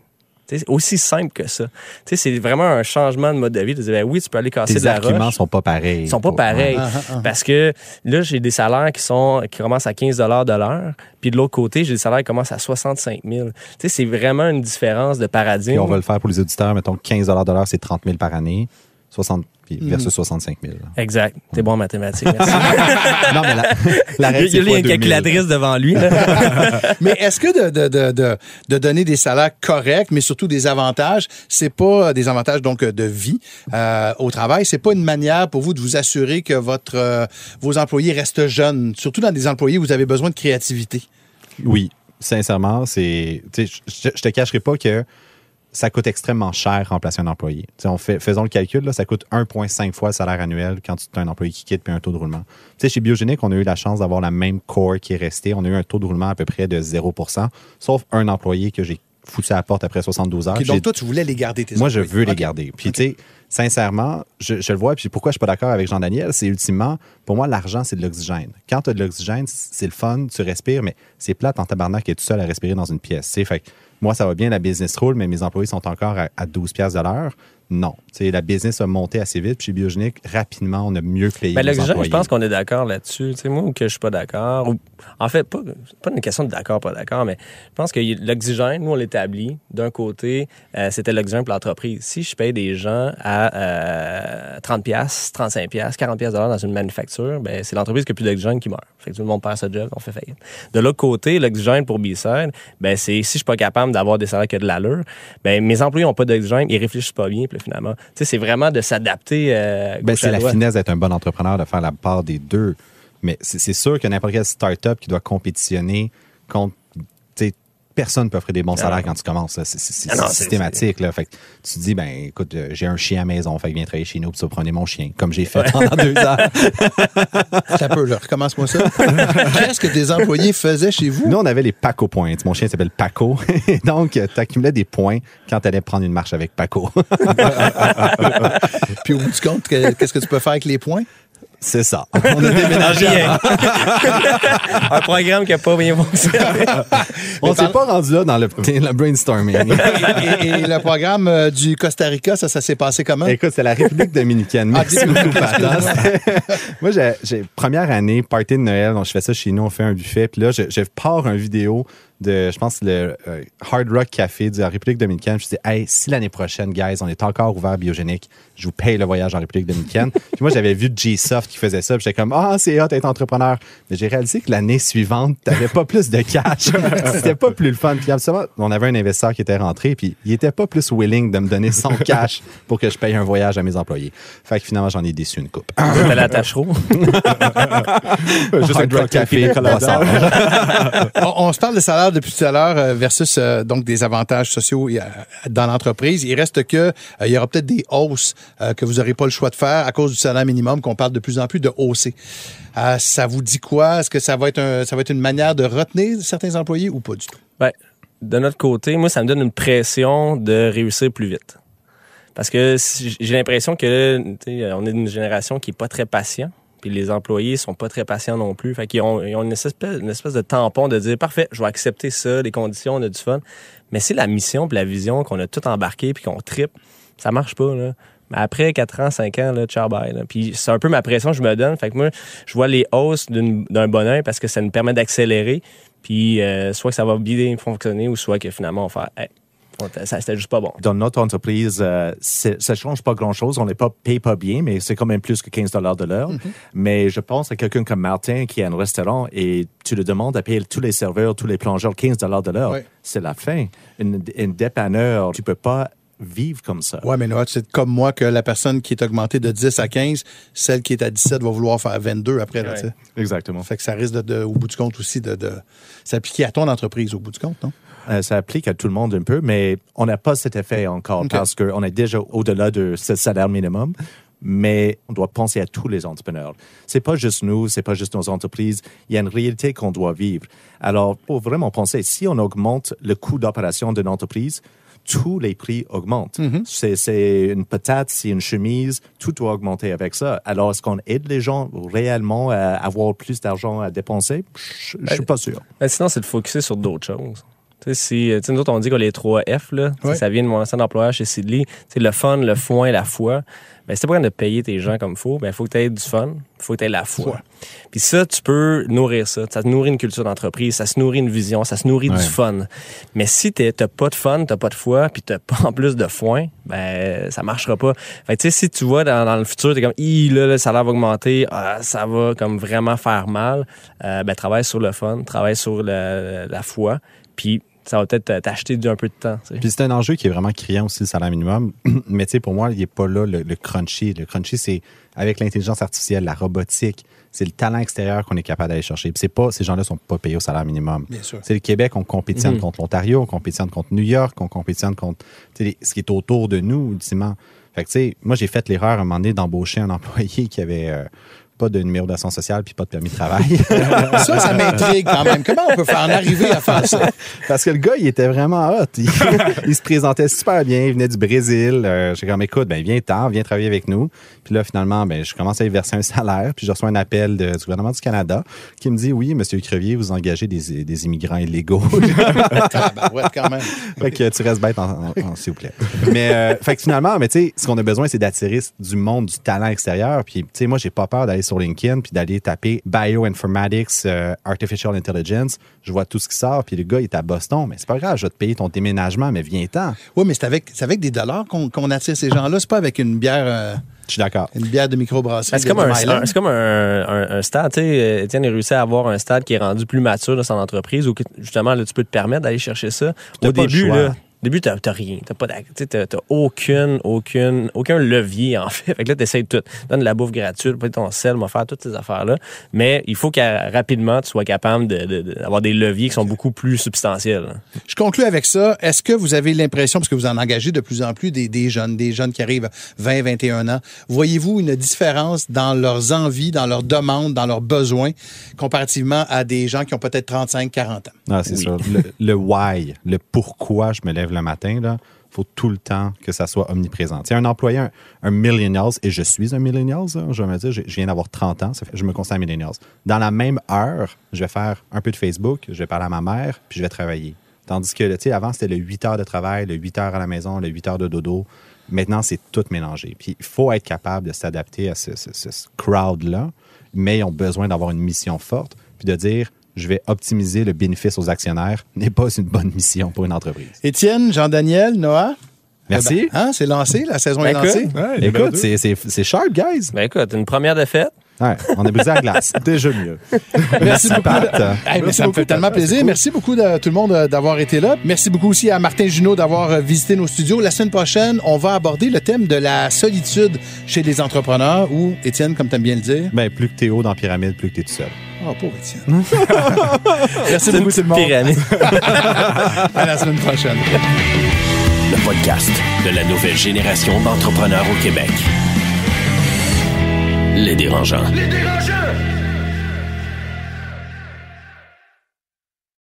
Speaker 6: C'est aussi simple que ça. C'est vraiment un changement de mode de vie. De dire, ben oui, tu peux aller casser
Speaker 5: Tes
Speaker 6: de la
Speaker 5: arguments
Speaker 6: roche.
Speaker 5: sont pas pareils.
Speaker 6: Ils sont pas pareils.
Speaker 4: Ah, ah, ah.
Speaker 6: Parce que là, j'ai des salaires qui sont qui commencent à 15 de l'heure. Puis de l'autre côté, j'ai des salaires qui commencent à 65 000. Tu sais, c'est vraiment une différence de paradigme.
Speaker 5: Puis on va le faire pour les auditeurs. Mettons 15 de l'heure, c'est 30 000 par année. 60 puis versus 65 000.
Speaker 6: Exact. T'es bon en mathématiques. Merci.
Speaker 5: non, mais la, la règle,
Speaker 6: Il y a, une
Speaker 5: 2000.
Speaker 6: calculatrice devant lui.
Speaker 4: Mais est-ce que de, de, de, de, de donner des salaires corrects, mais surtout des avantages, c'est pas des avantages donc de vie euh, au travail, c'est pas une manière pour vous de vous assurer que votre euh, vos employés restent jeunes, surtout dans des employés où vous avez besoin de créativité?
Speaker 5: Oui, sincèrement, c'est. tu sais, Je je te cacherai pas que ça coûte extrêmement cher remplacer un employé. On faisons le calcul, ça coûte 1,5 fois le salaire annuel quand tu as un employé qui quitte puis un taux de roulement. Chez Biogénique, on a eu la chance d'avoir la même core qui est restée. On a eu un taux de roulement à peu près de 0% sauf un employé que j'ai foutu à la porte après 72 heures.
Speaker 4: Puis
Speaker 5: J'ai-
Speaker 4: donc toi, tu voulais les garder tes
Speaker 5: moi, je veux les garder. Puis, tu sais, sincèrement, je, je le vois. Puis, pourquoi je suis pas d'accord avec Jean-Daniel, c'est ultimement, pour moi, l'argent, c'est de l'oxygène. Quand tu as de l'oxygène, c'est le fun, tu respires, mais c'est plate en tabarnak d'être tout seul à respirer dans une pièce. Fait que moi, ça va bien, la business roule, mais mes employés sont encore à, à 12 piastres de l'heure. Non. Tu sais, la business a monté assez vite. Puis, chez Biogénique, rapidement, on a mieux payé
Speaker 6: Ben,
Speaker 5: nos
Speaker 6: l'oxygène,
Speaker 5: employés.
Speaker 6: je pense qu'on est d'accord là-dessus. Tu sais, moi, ou que je suis pas d'accord. ou- En fait, pas, pas une question de d'accord, pas d'accord, mais je pense que l'oxygène, nous, on l'établit. D'un côté, euh, c'était l'oxygène pour l'entreprise. Si je paye des gens à euh, 30 pièces, 35 pièces, 40 pièces dans une manufacture, ben, c'est l'entreprise qui a plus d'oxygène qui meurt. Fait que tout le monde perd sa job, on fait faillite. De l'autre côté, l'oxygène pour B-Side, ben, c'est si je suis pas capable d'avoir des salaires qui ont de l'allure, ben, mes employés ont pas d'oxygène, ils réfléchissent pas bien, là, finalement. C'est vraiment de s'adapter, euh,
Speaker 5: Ben, c'est la finesse d'être un bon entrepreneur, de faire la part des deux. Mais c'est sûr que n'importe quelle start-up qui doit compétitionner contre personne peut offrir des bons
Speaker 6: Ah
Speaker 5: salaires quand tu commences. C'est
Speaker 6: Ah c'est-
Speaker 5: systématique. Là. Fait que tu te dis, ben écoute, euh, j'ai un chien à maison, fait que viens travailler chez nous, puis ça prenez mon chien, comme j'ai fait pendant deux ans.
Speaker 4: Ça peut, là. Recommence-moi ça. Qu'est-ce que tes employés faisaient chez vous?
Speaker 5: Nous, on avait les Paco Points. Mon chien s'appelle Paco. Donc, tu accumulais des points quand tu allais prendre une marche avec Paco.
Speaker 4: Puis au bout du compte, que- qu'est-ce que tu peux faire avec les points?
Speaker 5: C'est ça. On a déménagé.
Speaker 6: Rien. un programme qui n'a pas bien fonctionné.
Speaker 5: On s'est pas rendu là dans le, le brainstorming.
Speaker 4: Et, et le programme euh, du Costa Rica, ça, ça s'est passé comment?
Speaker 5: Écoute, c'est la République dominicaine. Merci
Speaker 4: Ah,
Speaker 5: beaucoup. Moi, j'ai, j'ai- première année, party de Noël, donc je fais ça chez nous, on fait un buffet. Puis là, je, je pars une vidéo de, je pense, le euh, Hard Rock Café de la République dominicaine. Je dis, hey, si l'année prochaine, guys, on est encore ouvert biogénique, je vous paye le voyage en République dominicaine. puis moi, j'avais vu G-Soft qui faisait ça. Puis j'étais comme, ah, c'est hot d'être entrepreneur. Mais j'ai réalisé que l'année suivante, t'avais pas plus de cash. C'était pas plus le fun. Puis absolument, on avait un investisseur qui était rentré, puis il était pas plus willing de me donner son cash pour que je paye un voyage à mes employés. Fait que finalement, j'en ai déçu une coupe.
Speaker 6: T'as la tachereau?
Speaker 5: Juste un
Speaker 7: Hard Rock
Speaker 5: café,
Speaker 4: on, on se parle de salaire depuis tout à l'heure euh, versus euh, donc des avantages sociaux dans l'entreprise. Il reste que euh, il y aura peut-être des hausses que vous n'aurez pas le choix de faire à cause du salaire minimum qu'on parle de plus en plus de hausser. Ça vous dit quoi? Est-ce que ça va être une manière de retenir certains employés ou pas du tout?
Speaker 6: Ben, de notre côté, moi, ça me donne une pression de réussir plus vite. Parce que j'ai l'impression que on est d'une génération qui est pas très patient. Puis les employés sont pas très patients non plus. Fait qu'ils ont, ils ont une, espèce, une espèce de tampon de dire parfait, je vais accepter ça, les conditions, on a du fun. Mais c'est la mission puis la vision qu'on a tout embarqué puis qu'on tripe, ça marche pas. Là. Mais après 4 ans, 5 ans, là, ciao, bye. Puis c'est un peu ma pression que je me donne. Fait que moi, je vois les hausses d'un bon oeil parce que ça nous permet d'accélérer. Puis euh, soit que ça va bien fonctionner ou soit que finalement on ça c'était juste pas bon.
Speaker 7: Dans notre entreprise, euh, ça change pas grand-chose. On n'est pas payé pas bien, mais c'est quand même plus que 15 dollars de l'heure. Mais je pense à quelqu'un comme Martin qui a un restaurant et tu le demandes à payer tous les serveurs, tous les plongeurs 15 dollars de l'heure.
Speaker 4: Oui.
Speaker 7: C'est la fin. Une, une dépanneur, tu peux pas vivre comme ça.
Speaker 4: Ouais, mais Noah, c'est comme moi que la personne qui est augmentée de 10 à 15, celle qui est à 17 va vouloir faire 22 après. Là,
Speaker 6: Ouais.
Speaker 7: Exactement.
Speaker 4: fait que ça risque de, de- au bout du compte aussi de, de s'appliquer à ton entreprise au bout du compte, non?
Speaker 7: Euh, ça applique à tout le monde un peu, mais on n'a pas cet effet encore parce qu'on est déjà au-delà de ce salaire minimum. Mais on doit penser à tous les entrepreneurs. C'est pas juste nous, c'est pas juste nos entreprises. Il y a une réalité qu'on doit vivre. Alors, pour vraiment penser, si on augmente le coût d'opération d'une entreprise, tous les prix augmentent. C'est- C'est une patate, c'est une chemise, tout doit augmenter avec ça. Alors, est-ce qu'on aide les gens réellement à avoir plus d'argent à dépenser? Je je suis pas sûr.
Speaker 6: Ben, sinon, c'est de focuser sur d'autres choses. Tu sais, si, tu sais, nous autres, on dit que les 3 F, là,
Speaker 4: Ouais.
Speaker 6: ça vient de mon ancien employeur chez Sidley. Tu sais, le fun, le foin, la foi. Ben, si t'es pas de payer tes gens comme il faut, ben, faut que tu aies du fun, faut que tu aies la foi. Puis ça, tu peux nourrir ça. Ça te nourrit une culture d'entreprise, ça se nourrit une vision, ça se nourrit
Speaker 5: Ouais.
Speaker 6: du fun. Mais si t'as pas de fun, t'as pas de foi, puis t'as pas en plus de foin, ben, ça marchera pas. Fait que, tu sais, si tu vois dans, dans le futur, t'es comme, là, le salaire va augmenter, ah, ça va comme vraiment faire mal, euh, ben, travaille sur le fun, travaille sur le- la foi, puis ça va peut-être t'acheter un peu de temps.
Speaker 5: Puis c'est un enjeu qui est vraiment criant aussi, le salaire minimum. Mais tu sais, pour moi, il n'est pas là le, le crunchy. Le crunchy, c'est avec l'intelligence artificielle, la robotique, c'est le talent extérieur qu'on est capable d'aller chercher. Puis c'est pas, ces gens-là sont pas payés au salaire minimum.
Speaker 4: Bien sûr.
Speaker 5: C'est le Québec, on compétitionne
Speaker 6: Mhm.
Speaker 5: contre l'Ontario, on compétitionne contre New York, on compétitionne contre tu sais, les- ce qui est autour de nous, ultimement. Fait que, tu sais, moi, j'ai fait l'erreur à un moment donné d'embaucher un employé qui avait euh, pas de numéro d'assurance sociale puis pas de permis de travail.
Speaker 4: Ça, ça m'intrigue quand même. Comment on peut faire en arriver à faire ça?
Speaker 5: Parce que le gars, il était vraiment hot. Il, il se présentait super bien. Il venait du Brésil. Euh, J'ai comme, écoute, ben, viens t'en, viens travailler avec nous. Puis là, finalement, ben, je commence à lui verser un salaire. Puis je reçois un appel de- du gouvernement du Canada qui me dit, oui, monsieur Crevier, vous engagez des, des immigrants illégaux.
Speaker 4: Tabarouette, quand même.
Speaker 5: fait que tu restes bête, s'il vous plaît. Mais, euh, fait que finalement, mais tu sais, ce qu'on a besoin, c'est d'attirer du monde, du talent extérieur. Puis, tu sais, moi, j'ai pas peur d'aller sur LinkedIn puis d'aller taper Bioinformatics, euh, Artificial Intelligence. Je vois tout ce qui sort. Puis le gars, il est à Boston. Mais c'est pas grave, je vais te payer ton déménagement, mais viens-t'en.
Speaker 4: Oui, mais c'est avec, c'est avec des dollars qu'on qu'on attire ces gens-là. C'est pas avec une bière, euh,
Speaker 5: Je suis d'accord.
Speaker 4: une bière de microbrasserie.
Speaker 6: Ben, c'est comme, un, comme un, un- un stade. Euh, Étienne a réussi à avoir un stade qui est rendu plus mature dans son entreprise où justement, là, tu peux te permettre d'aller chercher ça.
Speaker 5: T'as
Speaker 6: Au
Speaker 5: pas le
Speaker 6: début,
Speaker 5: choix.
Speaker 6: Là, début, t'as rien. T'as pas t'as aucune, aucune, aucun levier, en fait. Fait que là, t'essayes tout. Donne de la bouffe gratuite, puis ton sel, va faire toutes ces affaires-là. Mais il faut que rapidement, tu sois capable de- de- de- d'avoir des leviers qui sont beaucoup plus substantiels.
Speaker 4: Je conclue avec ça. Est-ce que vous avez l'impression, parce que vous en engagez de plus en plus des, des jeunes, des jeunes qui arrivent à 20, 21 ans, voyez-vous une différence dans leurs envies, dans leurs demandes, dans leurs besoins, comparativement à des gens qui ont peut-être 35, 40 ans?
Speaker 5: Ah, c'est sûr. Le, le why, le pourquoi je me lève le matin, là, faut tout le temps que ça soit omniprésent. Sais, un employé, un, un et je suis un millennials, hein, je me dire, je, viens d'avoir 30 ans, je me considère millennials. Dans la même heure, je vais faire un peu de Facebook, je vais parler à ma mère, puis je vais travailler. Tandis que, tu sais, avant, c'était le 8 heures de travail, le 8 heures à la maison, le 8 heures de dodo. Maintenant, c'est tout mélangé. Puis il faut être capable de s'adapter à ce- ce crowd-là, mais ils ont besoin d'avoir une mission forte, puis de dire, je vais optimiser le bénéfice aux actionnaires, n'est pas une bonne mission pour une entreprise.
Speaker 4: Étienne, Jean-Daniel, Noah?
Speaker 5: Merci.
Speaker 4: Eh ben, hein, c'est lancé, la saison est
Speaker 6: Écoute.
Speaker 4: lancée.
Speaker 5: Écoute, c'est- c'est c'est sharp, guys.
Speaker 6: Ben écoute, une première défaite.
Speaker 5: Ouais, on a brisé la glace.
Speaker 7: Déjà mieux.
Speaker 4: Merci beaucoup.
Speaker 5: Pat.
Speaker 4: de- Hey, mais ça me fait tellement plaisir. Merci beaucoup de tout le monde euh, d'avoir été là. Merci beaucoup aussi à Martin Junot d'avoir euh, visité nos studios. La semaine prochaine, on va aborder le thème de la solitude chez les entrepreneurs ou, Étienne, comme tu aimes bien le dire.
Speaker 5: Ben, plus que t'es haut dans la pyramide, plus que t'es tout seul.
Speaker 4: Oh, pauvre Étienne. Merci beaucoup tout le monde.
Speaker 6: pyramide.
Speaker 4: À la semaine prochaine.
Speaker 3: Le podcast de la nouvelle génération d'entrepreneurs au Québec.
Speaker 10: Les dérangeants.